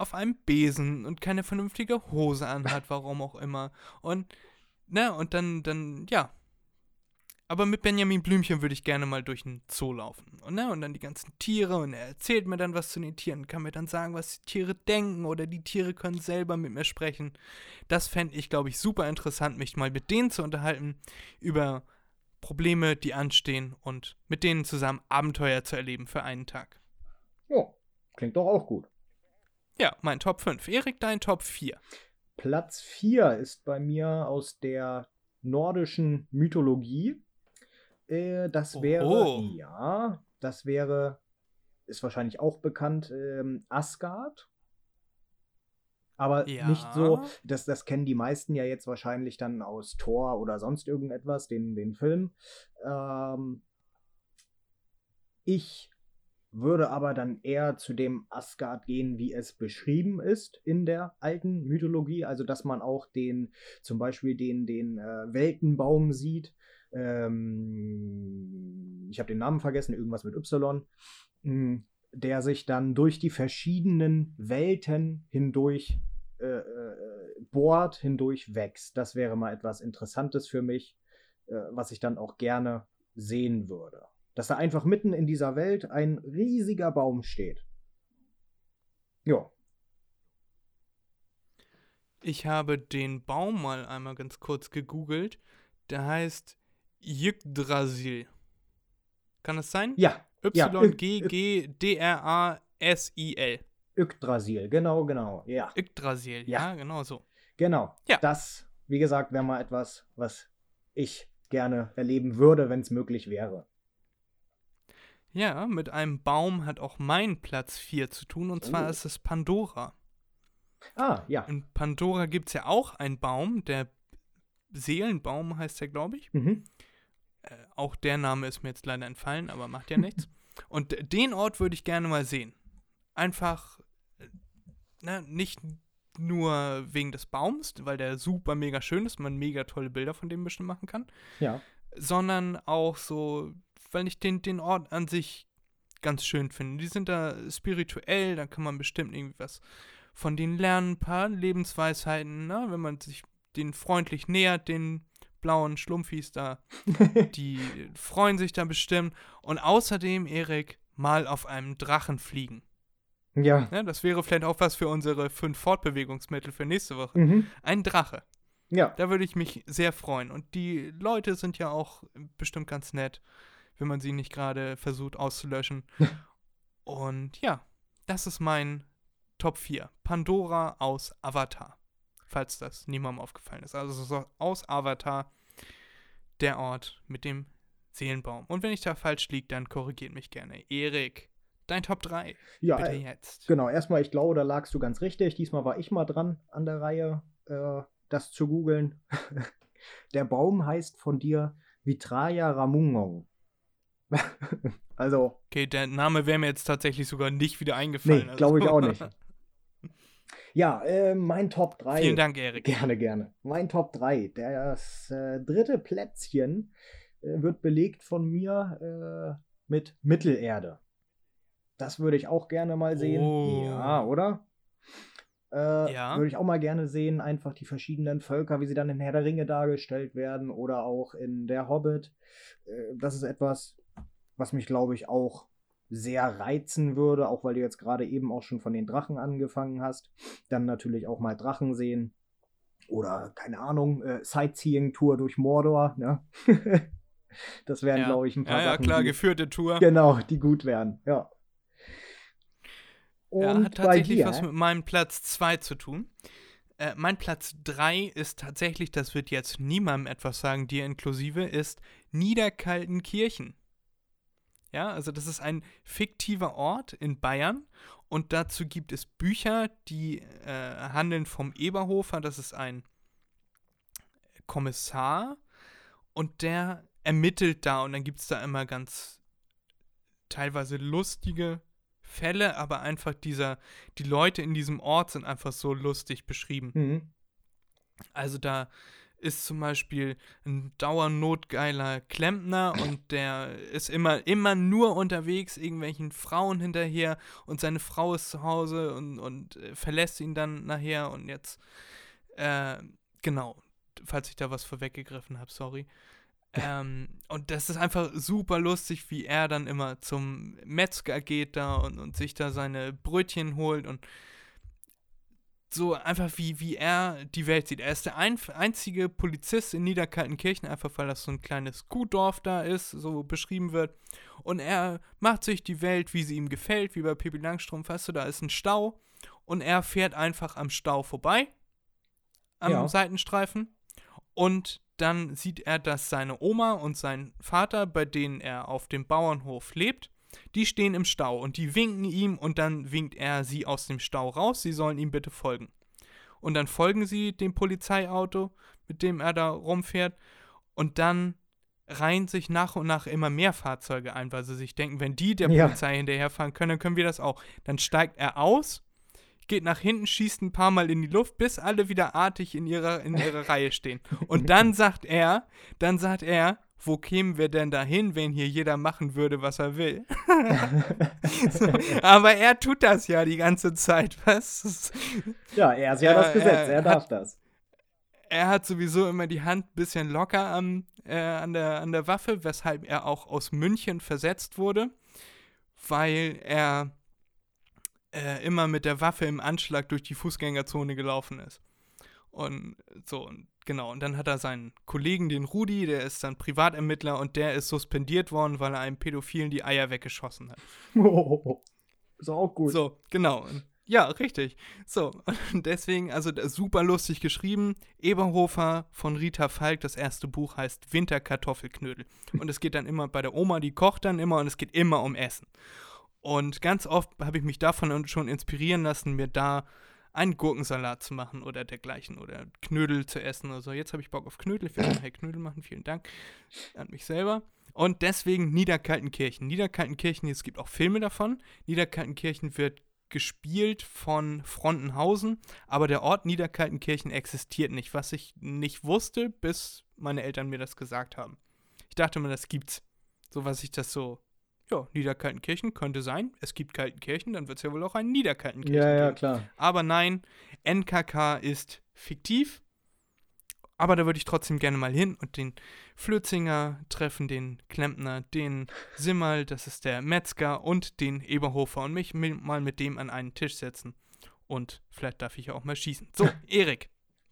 auf einem Besen und keine vernünftige Hose anhat, warum auch immer. Und, ne, und dann, dann, ja. Aber mit Benjamin Blümchen würde ich gerne mal durch den Zoo laufen. Und, ne, und dann die ganzen Tiere und er erzählt mir dann was zu den Tieren, kann mir dann sagen, was die Tiere denken oder die Tiere können selber mit mir sprechen. Das fände ich, glaube ich, super interessant, mich mal mit denen zu unterhalten über Probleme, die anstehen und mit denen zusammen Abenteuer zu erleben für einen Tag. Ja, klingt doch auch gut. Ja, mein Top 5. Erik, dein Top 4. Platz 4 ist bei mir aus der nordischen Mythologie. Äh, das wäre, Oho. ja, das wäre, ist wahrscheinlich auch bekannt, ähm, Asgard. Aber Ja. nicht so, das, das kennen die meisten ja jetzt wahrscheinlich dann aus Thor oder sonst irgendetwas, den, den Film. Ähm, ich würde aber dann eher zu dem Asgard gehen, wie es beschrieben ist in der alten Mythologie. Also, dass man auch den, zum Beispiel den, den äh, Weltenbaum sieht. Ähm, ich habe den Namen vergessen, irgendwas mit Y. mh, Der sich dann durch die verschiedenen Welten hindurch äh, äh, bohrt, hindurch wächst. Das wäre mal etwas Interessantes für mich, äh, was ich dann auch gerne sehen würde. Dass da einfach mitten in dieser Welt ein riesiger Baum steht. Ja. Ich habe den Baum mal einmal ganz kurz gegoogelt. Der heißt Yggdrasil. Kann das sein? Ja. Y-G-G-D-R-A-S-I-L. Yggdrasil, genau, genau. Ja, Yggdrasil, Ja. ja, genau so. genau. Ja. Das, wie gesagt, wäre mal etwas, was ich gerne erleben würde, wenn es möglich wäre. Ja, mit einem Baum hat auch mein Platz 4 zu tun, und zwar Oh. ist es Pandora. Ah, ja. In Pandora gibt es ja auch einen Baum, der Seelenbaum heißt der, glaube ich. Mhm. Äh, auch der Name ist mir jetzt leider entfallen, aber macht ja nichts. <laughs> Und den Ort würde ich gerne mal sehen. Einfach, äh, ne, nicht nur wegen des Baums, weil der super mega schön ist, man mega tolle Bilder von dem bestimmt machen kann, Ja. sondern auch so, weil ich den, den Ort an sich ganz schön finde. Die sind da spirituell, da kann man bestimmt irgendwie was von denen lernen, ein paar Lebensweisheiten, ne? wenn man sich den freundlich nähert, den blauen Schlumpfis da, <laughs> die freuen sich da bestimmt. Und außerdem, Erik, mal auf einem Drachen fliegen. Ja. Ne? Das wäre vielleicht auch was für unsere fünf Fortbewegungsmittel für nächste Woche. Mhm. Ein Drache. Ja. Da würde ich mich sehr freuen. Und die Leute sind ja auch bestimmt ganz nett. Wenn man sie nicht gerade versucht auszulöschen. <laughs> Und ja, das ist mein Top 4. Pandora aus Avatar. Falls das niemandem aufgefallen ist. Also so aus Avatar der Ort mit dem Seelenbaum. Und wenn ich da falsch liege, dann korrigiert mich gerne. Erik, dein Top 3. Ja, Bitte äh, jetzt. Genau, erstmal, ich glaube, da lagst du ganz richtig. Diesmal war ich mal dran an der Reihe, äh, das zu googeln. <laughs> der Baum heißt von dir Vitraya Ramungong. <laughs> also, Okay, der Name wäre mir jetzt tatsächlich sogar nicht wieder eingefallen. nee, also- glaube ich auch nicht. <laughs> Ja, äh, mein Top 3. Vielen Dank, Erik. Gerne, gerne. Mein Top 3. Das äh, dritte Plätzchen äh, wird belegt von mir äh, mit Mittelerde. Das würde ich auch gerne mal sehen. Oh. Ja, oder? Äh, Ja. Würde ich auch mal gerne sehen, einfach die verschiedenen Völker, wie sie dann in Herr der Ringe dargestellt werden oder auch in Der Hobbit. Äh, das ist etwas, was mich, glaube ich, auch sehr reizen würde, auch weil du jetzt gerade eben auch schon von den Drachen angefangen hast. Dann natürlich auch mal Drachen sehen. Oder, keine Ahnung, äh, Sightseeing-Tour durch Mordor. Ne? <laughs> das wären, Ja. glaube ich, ein paar Ja, ja, Sachen, klar, die, geführte Tour. genau, die gut wären. Ja. Und Ja, hat tatsächlich dir? was mit meinem Platz 2 zu tun. Äh, mein Platz 3 ist tatsächlich, das wird jetzt niemandem etwas sagen, dir inklusive, ist Niederkaltenkirchen. Ja, also das ist ein fiktiver Ort in Bayern und dazu gibt es Bücher, die äh, handeln vom Eberhofer, das ist ein Kommissar und der ermittelt da und dann gibt es da immer ganz teilweise lustige Fälle, aber einfach dieser, die Leute in diesem Ort sind einfach so lustig beschrieben. Mhm. Also da ist zum Beispiel ein dauernotgeiler Klempner und der ist immer, immer nur unterwegs, irgendwelchen Frauen hinterher und seine Frau ist zu Hause und, und äh, verlässt ihn dann nachher und jetzt, äh, genau, falls ich da was vorweggegriffen habe, sorry. Ähm, und das ist einfach super lustig, wie er dann immer zum Metzger geht da und, und sich da seine Brötchen holt und so einfach wie, wie er die Welt sieht. Er ist der ein, einzige Polizist in Niederkaltenkirchen, einfach weil das so ein kleines Kuhdorf da ist, so beschrieben wird. Und er macht sich die Welt, wie sie ihm gefällt, wie bei Pippi Langstrumpf. Weißt du, da ist ein Stau und er fährt einfach am Stau vorbei, am Ja. Seitenstreifen. Und dann sieht er, dass seine Oma und sein Vater, bei denen er auf dem Bauernhof lebt, die stehen im Stau und die winken ihm und dann winkt er sie aus dem Stau raus, sie sollen ihm bitte folgen. Und dann folgen sie dem Polizeiauto, mit dem er da rumfährt und dann reihen sich nach und nach immer mehr Fahrzeuge ein, weil sie sich denken, wenn die der Ja. Polizei hinterherfahren können, dann können wir das auch. Dann steigt er aus, geht nach hinten, schießt ein paar Mal in die Luft, bis alle wieder artig in ihrer, in ihrer <laughs> Reihe stehen. Und dann sagt er, dann sagt er, wo kämen wir denn dahin, wenn hier jeder machen würde, was er will? so, <laughs> aber er tut das ja die ganze Zeit, was? Ja, er ist ja Äh, das Gesetz, er er darf das. Er hat sowieso immer die Hand ein bisschen locker am, äh, an, der, an der Waffe, weshalb er auch aus München versetzt wurde, weil er äh, immer mit der Waffe im Anschlag durch die Fußgängerzone gelaufen ist. Und so, und genau. Und dann hat er seinen Kollegen, den Rudi, der ist dann Privatermittler und der ist suspendiert worden, weil er einem Pädophilen die Eier weggeschossen hat. <laughs> ist auch gut. So, genau. Ja, richtig. So, und deswegen, also super lustig geschrieben. Eberhofer von Rita Falk, das erste Buch heißt Winterkartoffelknödel. Und es geht dann immer bei der Oma, die kocht dann immer und es geht immer um Essen. Und ganz oft habe ich mich davon schon inspirieren lassen, mir da einen Gurkensalat zu machen oder dergleichen oder Knödel zu essen oder so. Jetzt habe ich Bock auf Knödel. Ich werde nachher Knödel machen. Vielen Dank an mich selber. Und deswegen Niederkaltenkirchen. Niederkaltenkirchen, es gibt auch Filme davon. Niederkaltenkirchen wird gespielt von Frontenhausen, aber der Ort Niederkaltenkirchen existiert nicht, was ich nicht wusste, bis meine Eltern mir das gesagt haben. Ich dachte mir, das gibt's. So was ich das so, ja, Niederkaltenkirchen könnte sein. Es gibt Kaltenkirchen, dann wird es ja wohl auch einen Niederkaltenkirchen ja, ja, geben. klar. Aber nein, NKK ist fiktiv. Aber da würde ich trotzdem gerne mal hin und den Flötzinger treffen, den Klempner, den Simmerl, das ist der Metzger und den Eberhofer und mich mi- mal mit dem an einen Tisch setzen. Und vielleicht darf ich ja auch mal schießen. So, <laughs> Erik,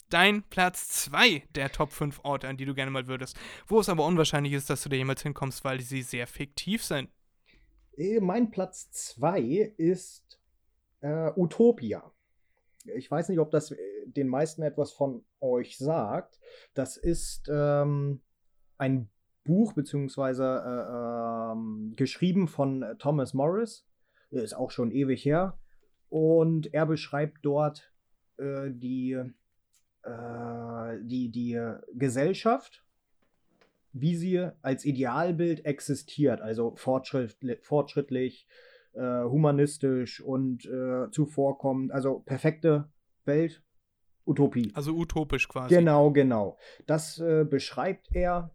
dein Platz 2 der Top 5 Orte, an die du gerne mal würdest. Wo es aber unwahrscheinlich ist, dass du da jemals hinkommst, weil sie sehr fiktiv sind. Äh, Mein Platz 2 ist äh, Utopia. Ich weiß nicht, ob das äh, den meisten etwas von euch sagt. Das ist ähm, ein Buch, beziehungsweise äh, ähm, geschrieben von Thomas Morris. Ist auch schon ewig her. Und er beschreibt dort äh, die, äh, die, die Gesellschaft, wie sie als Idealbild existiert. Also fortschrittlich, fortschrittlich äh, humanistisch und äh, zuvorkommend. Also perfekte Welt, Utopie. Also utopisch quasi. Genau, genau. Das äh, beschreibt er.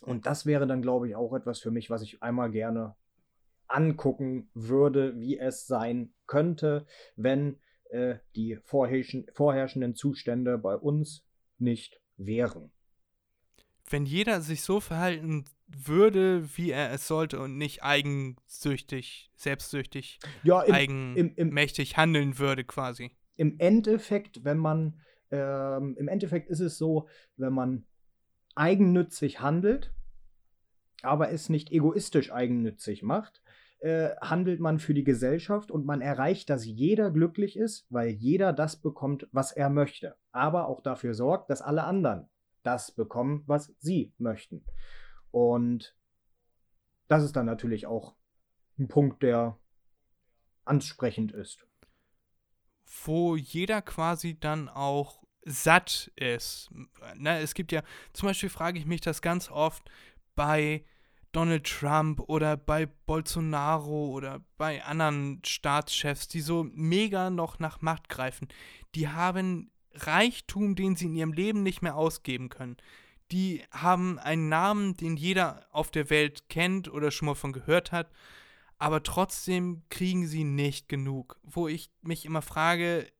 Und das wäre dann, glaube ich, auch etwas für mich, was ich einmal gerne angucken würde, wie es sein könnte, wenn äh, die vorherrschen vorherrschenden Zustände bei uns nicht wären. Wenn jeder sich so verhalten würde, wie er es sollte und nicht eigensüchtig, selbstsüchtig, Ja, im, im, im, eigenmächtig handeln würde quasi. im Endeffekt, wenn man, ähm, im Endeffekt ist es so, wenn man eigennützig handelt, aber es nicht egoistisch eigennützig macht, äh, handelt man für die Gesellschaft und man erreicht, dass jeder glücklich ist, weil jeder das bekommt, was er möchte, aber auch dafür sorgt, dass alle anderen das bekommen, was sie möchten. Und das ist dann natürlich auch ein Punkt, der ansprechend ist. wo jeder quasi dann auch satt ist. Ne, es gibt ja, zum Beispiel frage ich mich das ganz oft bei Donald Trump oder bei Bolsonaro oder bei anderen Staatschefs, die so mega noch nach Macht greifen. Die haben Reichtum, den sie in ihrem Leben nicht mehr ausgeben können. Die haben einen Namen, den jeder auf der Welt kennt oder schon mal von gehört hat, aber trotzdem kriegen sie nicht genug. Wo ich mich immer frage,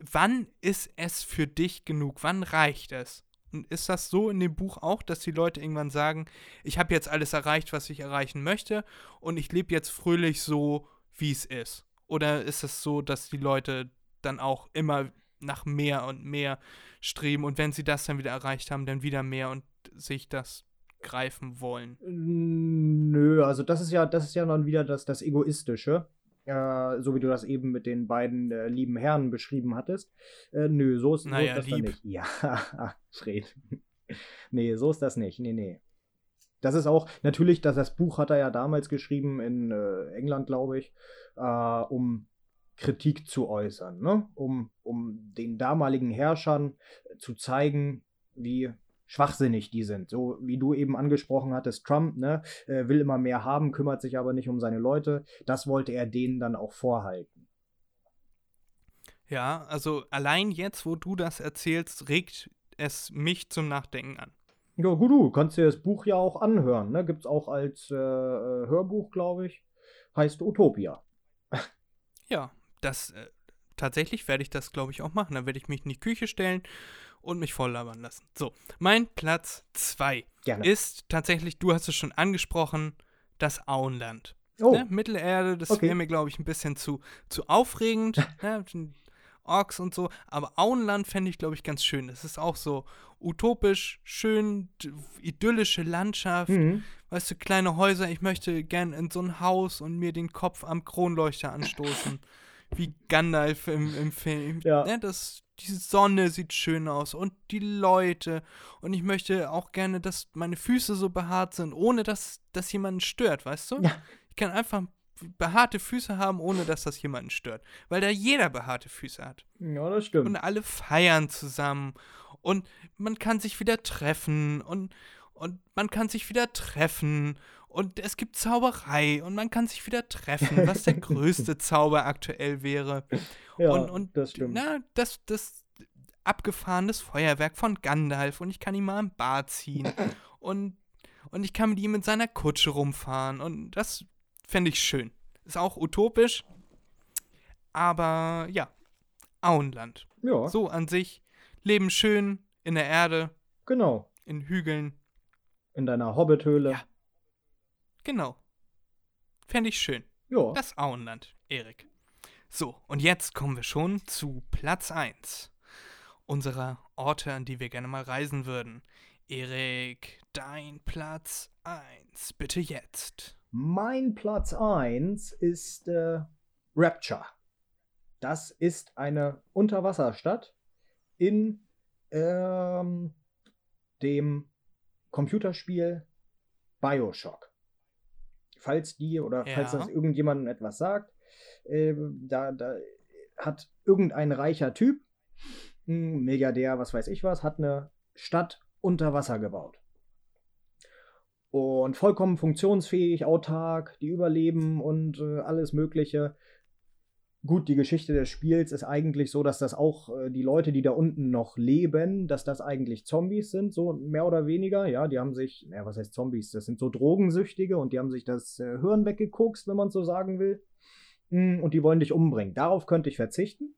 wann ist es für dich genug? Wann reicht es? Und ist das so in dem Buch auch, dass die Leute irgendwann sagen, ich habe jetzt alles erreicht, was ich erreichen möchte und ich lebe jetzt fröhlich so, wie es ist? Oder ist es so, dass die Leute dann auch immer nach mehr und mehr streben und wenn sie das dann wieder erreicht haben, dann wieder mehr und sich das greifen wollen? Nö, also das ist ja, das ist ja dann wieder das, das Egoistische. Äh, so wie du das eben mit den beiden äh, lieben Herren beschrieben hattest. Äh, nö, so ist, so Naja, ist das dann lieb. nicht. <laughs> Ja, Fred. nee, so ist das nicht. Nee, nee. Das ist auch, natürlich, dass das Buch hat er ja damals geschrieben in äh, England, glaube ich, äh, um Kritik zu äußern, ne? um, um den damaligen Herrschern zu zeigen, wie schwachsinnig die sind. So wie du eben angesprochen hattest, Trump, ne, äh, will immer mehr haben, kümmert sich aber nicht um seine Leute. Das wollte er denen dann auch vorhalten. Ja, also allein jetzt, wo du das erzählst, regt es mich zum Nachdenken an. Ja, gut, du kannst dir das Buch ja auch anhören. Ne? Gibt es auch als äh, äh, Hörbuch, glaube ich. Heißt Utopia. Ja, das äh, tatsächlich werde ich das, glaube ich, auch machen. Dann werde ich mich in die Küche stellen und mich voll labern lassen. So, mein Platz 2 Gerne. ist tatsächlich, du hast es schon angesprochen, das Auenland. oh, Ne? Mittelerde, das Okay. wäre mir, glaube ich, ein bisschen zu, zu aufregend. <laughs> ne? Orks und so. Aber Auenland fände ich, glaube ich, ganz schön. Das ist auch so utopisch, schön, idyllische Landschaft. mhm. Weißt du, kleine Häuser. Ich möchte gern in so ein Haus und mir den Kopf am Kronleuchter anstoßen. Wie Gandalf im, im Film. Ja. Ne? Das, die Sonne sieht schön aus und die Leute. Und ich möchte auch gerne, dass meine Füße so behaart sind, ohne dass das jemanden stört, weißt du? Ja. Ich kann einfach behaarte Füße haben, ohne dass das jemanden stört. Weil da jeder behaarte Füße hat. ja, das stimmt. Und alle feiern zusammen. Und man kann sich wieder treffen. Und, und man kann sich wieder treffen. Und es gibt Zauberei. Und man kann sich wieder treffen, was der größte <laughs> Zauber aktuell wäre. ja, und, und das stimmt. Na, das, das abgefahrenes Feuerwerk von Gandalf. Und ich kann ihn mal im Bad ziehen. <laughs> und, und ich kann mit ihm in seiner Kutsche rumfahren. Und das fände ich schön. Ist auch utopisch. Aber ja, Auenland. ja, So an sich. Leben schön in der Erde, genau. in Hügeln. In deiner Hobbithöhle. Ja. Genau. Fände ich schön. Ja. Das Auenland, Erik. So, und jetzt kommen wir schon zu Platz 1. unserer Orte, an die wir gerne mal reisen würden. Erik, dein Platz 1, bitte jetzt. Mein Platz 1 ist äh, Rapture. Das ist eine Unterwasserstadt in ähm, dem Computerspiel Bioshock. Falls die oder falls Ja. das irgendjemandem etwas sagt, äh, da, da hat irgendein reicher Typ, ein Milliardär, was weiß ich was, hat eine Stadt unter Wasser gebaut. Und vollkommen funktionsfähig, autark, die überleben und äh, alles Mögliche. Gut, die Geschichte des Spiels ist eigentlich so, dass das auch äh, die Leute, die da unten noch leben, dass das eigentlich Zombies sind, so mehr oder weniger. Ja, die haben sich, naja, was heißt Zombies? Das sind so Drogensüchtige und die haben sich das äh, Hirn weggekokst, wenn man so sagen will. Mm, Und die wollen dich umbringen. Darauf könnte ich verzichten.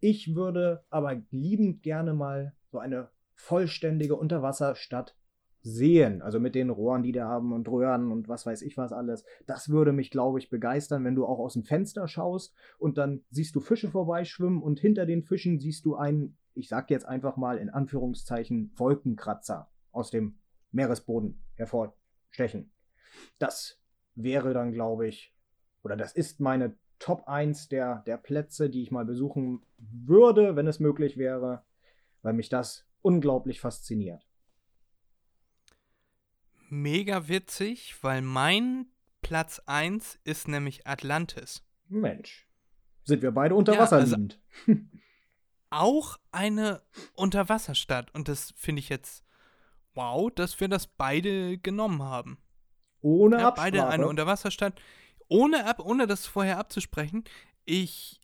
Ich würde aber liebend gerne mal so eine vollständige Unterwasserstadt sehen. Also mit den Rohren, die da haben und Röhren und was weiß ich was alles. Das würde mich, glaube ich, begeistern, wenn du auch aus dem Fenster schaust und dann siehst du Fische vorbeischwimmen und hinter den Fischen siehst du einen, ich sag jetzt einfach mal in Anführungszeichen, Wolkenkratzer aus dem Meeresboden hervorstechen. Das wäre dann, glaube ich, oder das ist meine Top 1 der, der Plätze, die ich mal besuchen würde, wenn es möglich wäre, weil mich das unglaublich fasziniert. Mega witzig, weil mein Platz 1 ist nämlich Atlantis. Mensch, sind wir beide unter Ja, Wasser also- liegend. <laughs> Auch eine Unterwasserstadt. Und das finde ich jetzt wow, dass wir das beide genommen haben. Ohne Ja, Absprache. beide eine Unterwasserstadt. Ohne, ab, ohne das vorher abzusprechen. Ich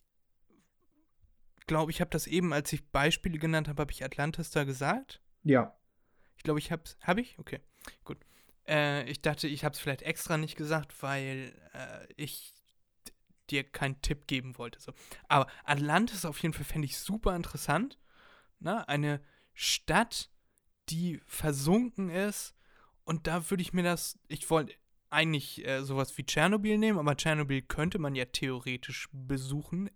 glaube, ich habe das eben, als ich Beispiele genannt habe, habe ich Atlantis da gesagt. ja, Ich glaube, ich hab's. Habe ich? Okay, gut. Äh, ich dachte, ich habe es vielleicht extra nicht gesagt, weil äh, ich dir keinen Tipp geben wollte. So. Aber Atlantis auf jeden Fall fände ich super interessant. Na, eine Stadt, die versunken ist. Und da würde ich mir das. Ich wollte eigentlich äh, sowas wie Tschernobyl nehmen, aber Tschernobyl könnte man ja theoretisch besuchen.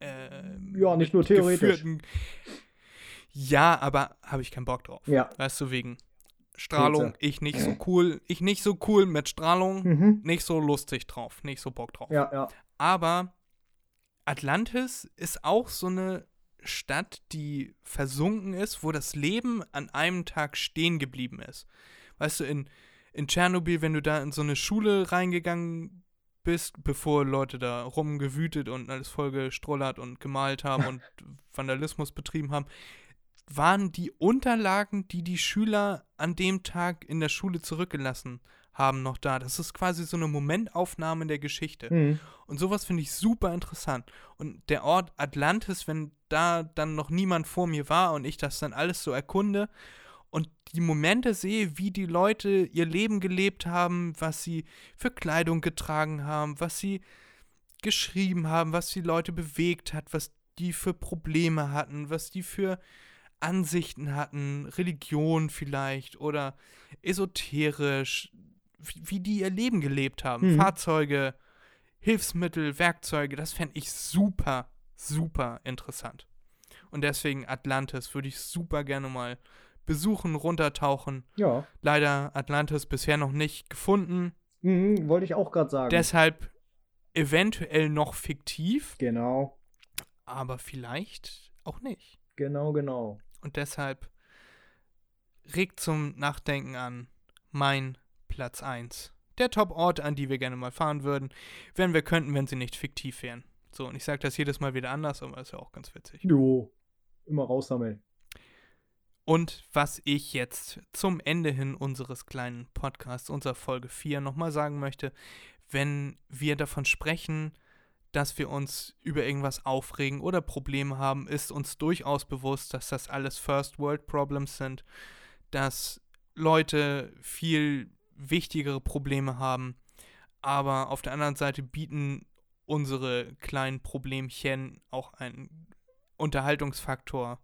Ähm, Ja, nicht nur theoretisch. geführten- Ja, aber habe ich keinen Bock drauf. ja. Weißt du, wegen Strahlung, ich nicht so cool, ich nicht so cool mit Strahlung, Mhm. nicht so lustig drauf, nicht so Bock drauf. Ja, ja. Aber Atlantis ist auch so eine Stadt, die versunken ist, wo das Leben an einem Tag stehen geblieben ist. Weißt du, in, in Tschernobyl, wenn du da in so eine Schule reingegangen bist, bevor Leute da rumgewütet und alles vollgestrollert und gemalt haben <laughs> und Vandalismus betrieben haben, waren die Unterlagen, die die Schüler an dem Tag in der Schule zurückgelassen haben, noch da. Das ist quasi so eine Momentaufnahme der Geschichte. Mhm. Und sowas finde ich super interessant. Und der Ort Atlantis, wenn da dann noch niemand vor mir war und ich das dann alles so erkunde und die Momente sehe, wie die Leute ihr Leben gelebt haben, was sie für Kleidung getragen haben, was sie geschrieben haben, was die Leute bewegt hat, was die für Probleme hatten, was die für Ansichten hatten, Religion vielleicht oder esoterisch, wie, die ihr Leben gelebt haben, Mhm. Fahrzeuge, Hilfsmittel, Werkzeuge, das fände ich super, super interessant. Und deswegen Atlantis würde ich super gerne mal besuchen, runtertauchen. Ja. Leider Atlantis bisher noch nicht gefunden. Mhm, wollte ich auch gerade sagen. Deshalb eventuell noch fiktiv, genau. aber vielleicht auch nicht. Genau, genau. Und deshalb regt zum Nachdenken an mein Platz 1. Der Top-Ort, an die wir gerne mal fahren würden, wenn wir könnten, wenn sie nicht fiktiv wären. So, und ich sage das jedes Mal wieder anders, aber ist ja auch ganz witzig. Jo. Immer raussammeln. Und was ich jetzt zum Ende hin unseres kleinen Podcasts, unserer Folge 4, nochmal sagen möchte, wenn wir davon sprechen, dass wir uns über irgendwas aufregen oder Probleme haben, ist uns durchaus bewusst, dass das alles First World Problems sind, dass Leute viel wichtigere Probleme haben, aber auf der anderen Seite bieten unsere kleinen Problemchen auch einen Unterhaltungsfaktor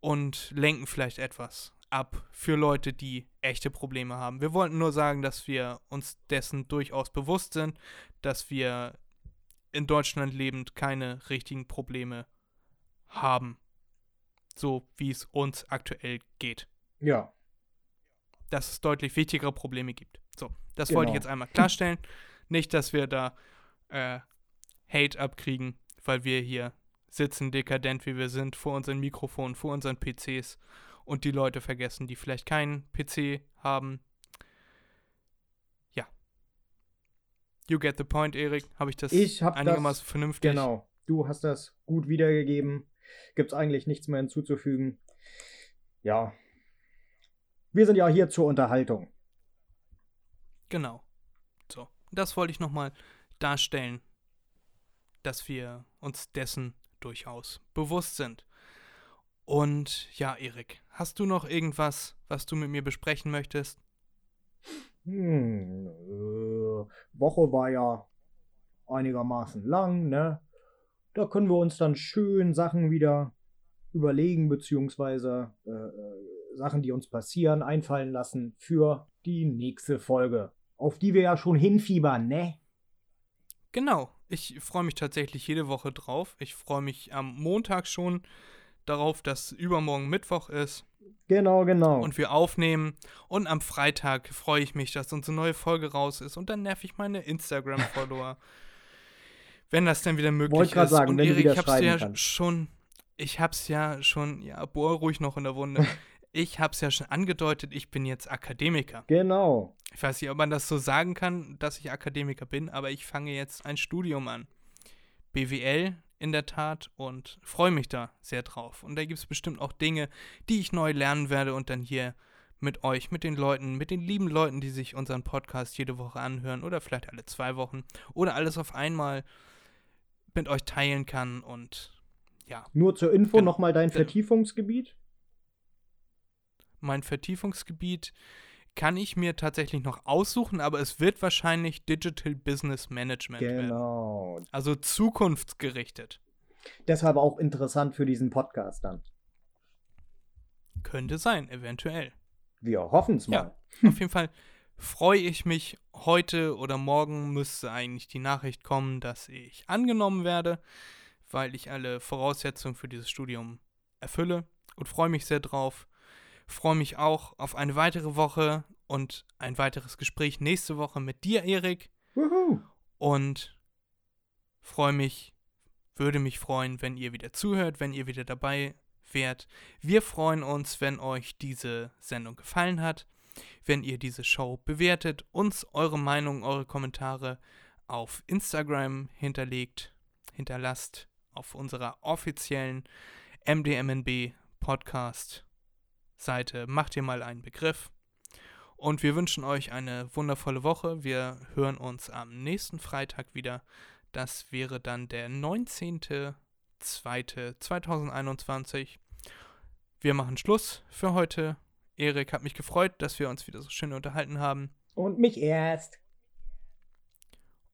und lenken vielleicht etwas ab für Leute, die echte Probleme haben. Wir wollten nur sagen, dass wir uns dessen durchaus bewusst sind, dass wir in Deutschland lebend keine richtigen Probleme haben. so wie es uns aktuell geht. Ja. Dass es deutlich wichtigere Probleme gibt. So, das wollte ich Genau. jetzt einmal klarstellen. Nicht, dass wir da äh, Hate abkriegen, weil wir hier sitzen, dekadent wie wir sind, vor unseren Mikrofonen, vor unseren PCs und die Leute vergessen, die vielleicht keinen PC haben. You get the point, Erik. Habe ich das Ich hab das- einigermaßen vernünftig? Genau. Du hast das gut wiedergegeben. Gibt's eigentlich nichts mehr hinzuzufügen. Ja. Wir sind ja hier zur Unterhaltung. Genau. So. Das wollte ich nochmal darstellen, dass wir uns dessen durchaus bewusst sind. Und ja, Erik, hast du noch irgendwas, was du mit mir besprechen möchtest? Hm, äh, Woche war ja einigermaßen lang, ne? Da können wir uns dann schön Sachen wieder überlegen, beziehungsweise äh, äh, Sachen, die uns passieren, einfallen lassen für die nächste Folge. Auf die wir ja schon hinfiebern, ne? Genau. Ich freue mich tatsächlich jede Woche drauf. Ich freue mich am Montag schon darauf, dass übermorgen Mittwoch ist Genau, genau. und wir aufnehmen. Und am Freitag freue ich mich, dass unsere neue Folge raus ist. Und dann nerv ich meine Instagram-Follower. <laughs> wenn das dann wieder möglich Wollte grad ist. sagen, und Erik, ich hab's ja kannst. schon, ich hab's ja schon, ja, bohr ruhig noch in der Wunde. <laughs> ich hab's ja schon angedeutet, ich bin jetzt Akademiker. genau. Ich weiß nicht, ob man das so sagen kann, dass ich Akademiker bin, aber ich fange jetzt ein Studium an. BWL in der Tat und freue mich da sehr drauf. Und da gibt es bestimmt auch Dinge, die ich neu lernen werde und dann hier mit euch, mit den Leuten, mit den lieben Leuten, die sich unseren Podcast jede Woche anhören oder vielleicht alle zwei Wochen oder alles auf einmal mit euch teilen kann und ja, Nur zur Info Genau. nochmal dein. Vertiefungsgebiet. mein Vertiefungsgebiet kann ich mir tatsächlich noch aussuchen, aber es wird wahrscheinlich Digital Business Management werden. Genau. Also zukunftsgerichtet. Deshalb auch interessant für diesen Podcast dann. Könnte sein, eventuell. Wir hoffen's mal. Ja, auf jeden Fall freue ich mich. Heute oder morgen müsste eigentlich die Nachricht kommen, dass ich angenommen werde, weil ich alle Voraussetzungen für dieses Studium erfülle und freue mich sehr drauf. Freue mich auch auf eine weitere Woche und ein weiteres Gespräch nächste Woche mit dir, Erik. Und freue mich, würde mich freuen, wenn ihr wieder zuhört, wenn ihr wieder dabei wärt. Wir freuen uns, wenn euch diese Sendung gefallen hat, wenn ihr diese Show bewertet, uns eure Meinung, eure Kommentare auf Instagram hinterlegt, hinterlasst auf unserer offiziellen MDMNB Podcast Seite. Macht ihr mal einen Begriff. Und wir wünschen euch eine wundervolle Woche. Wir hören uns am nächsten Freitag wieder. Das wäre dann der 19.02.2021. Wir machen Schluss für heute. Erik hat mich gefreut, dass wir uns wieder so schön unterhalten haben. Und mich erst.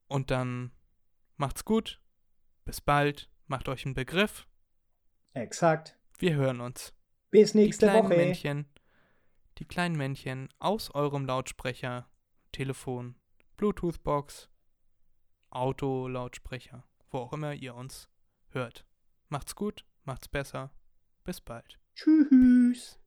Und dann macht's gut. Bis bald. Macht euch einen Begriff. Exakt. Wir hören uns. Bis Die nächste kleinen Woche. Männchen. Die kleinen Männchen aus eurem Lautsprecher, Telefon, Bluetooth-Box, Auto-Lautsprecher, wo auch immer ihr uns hört. Macht's gut, macht's besser. Bis bald. Tschüss.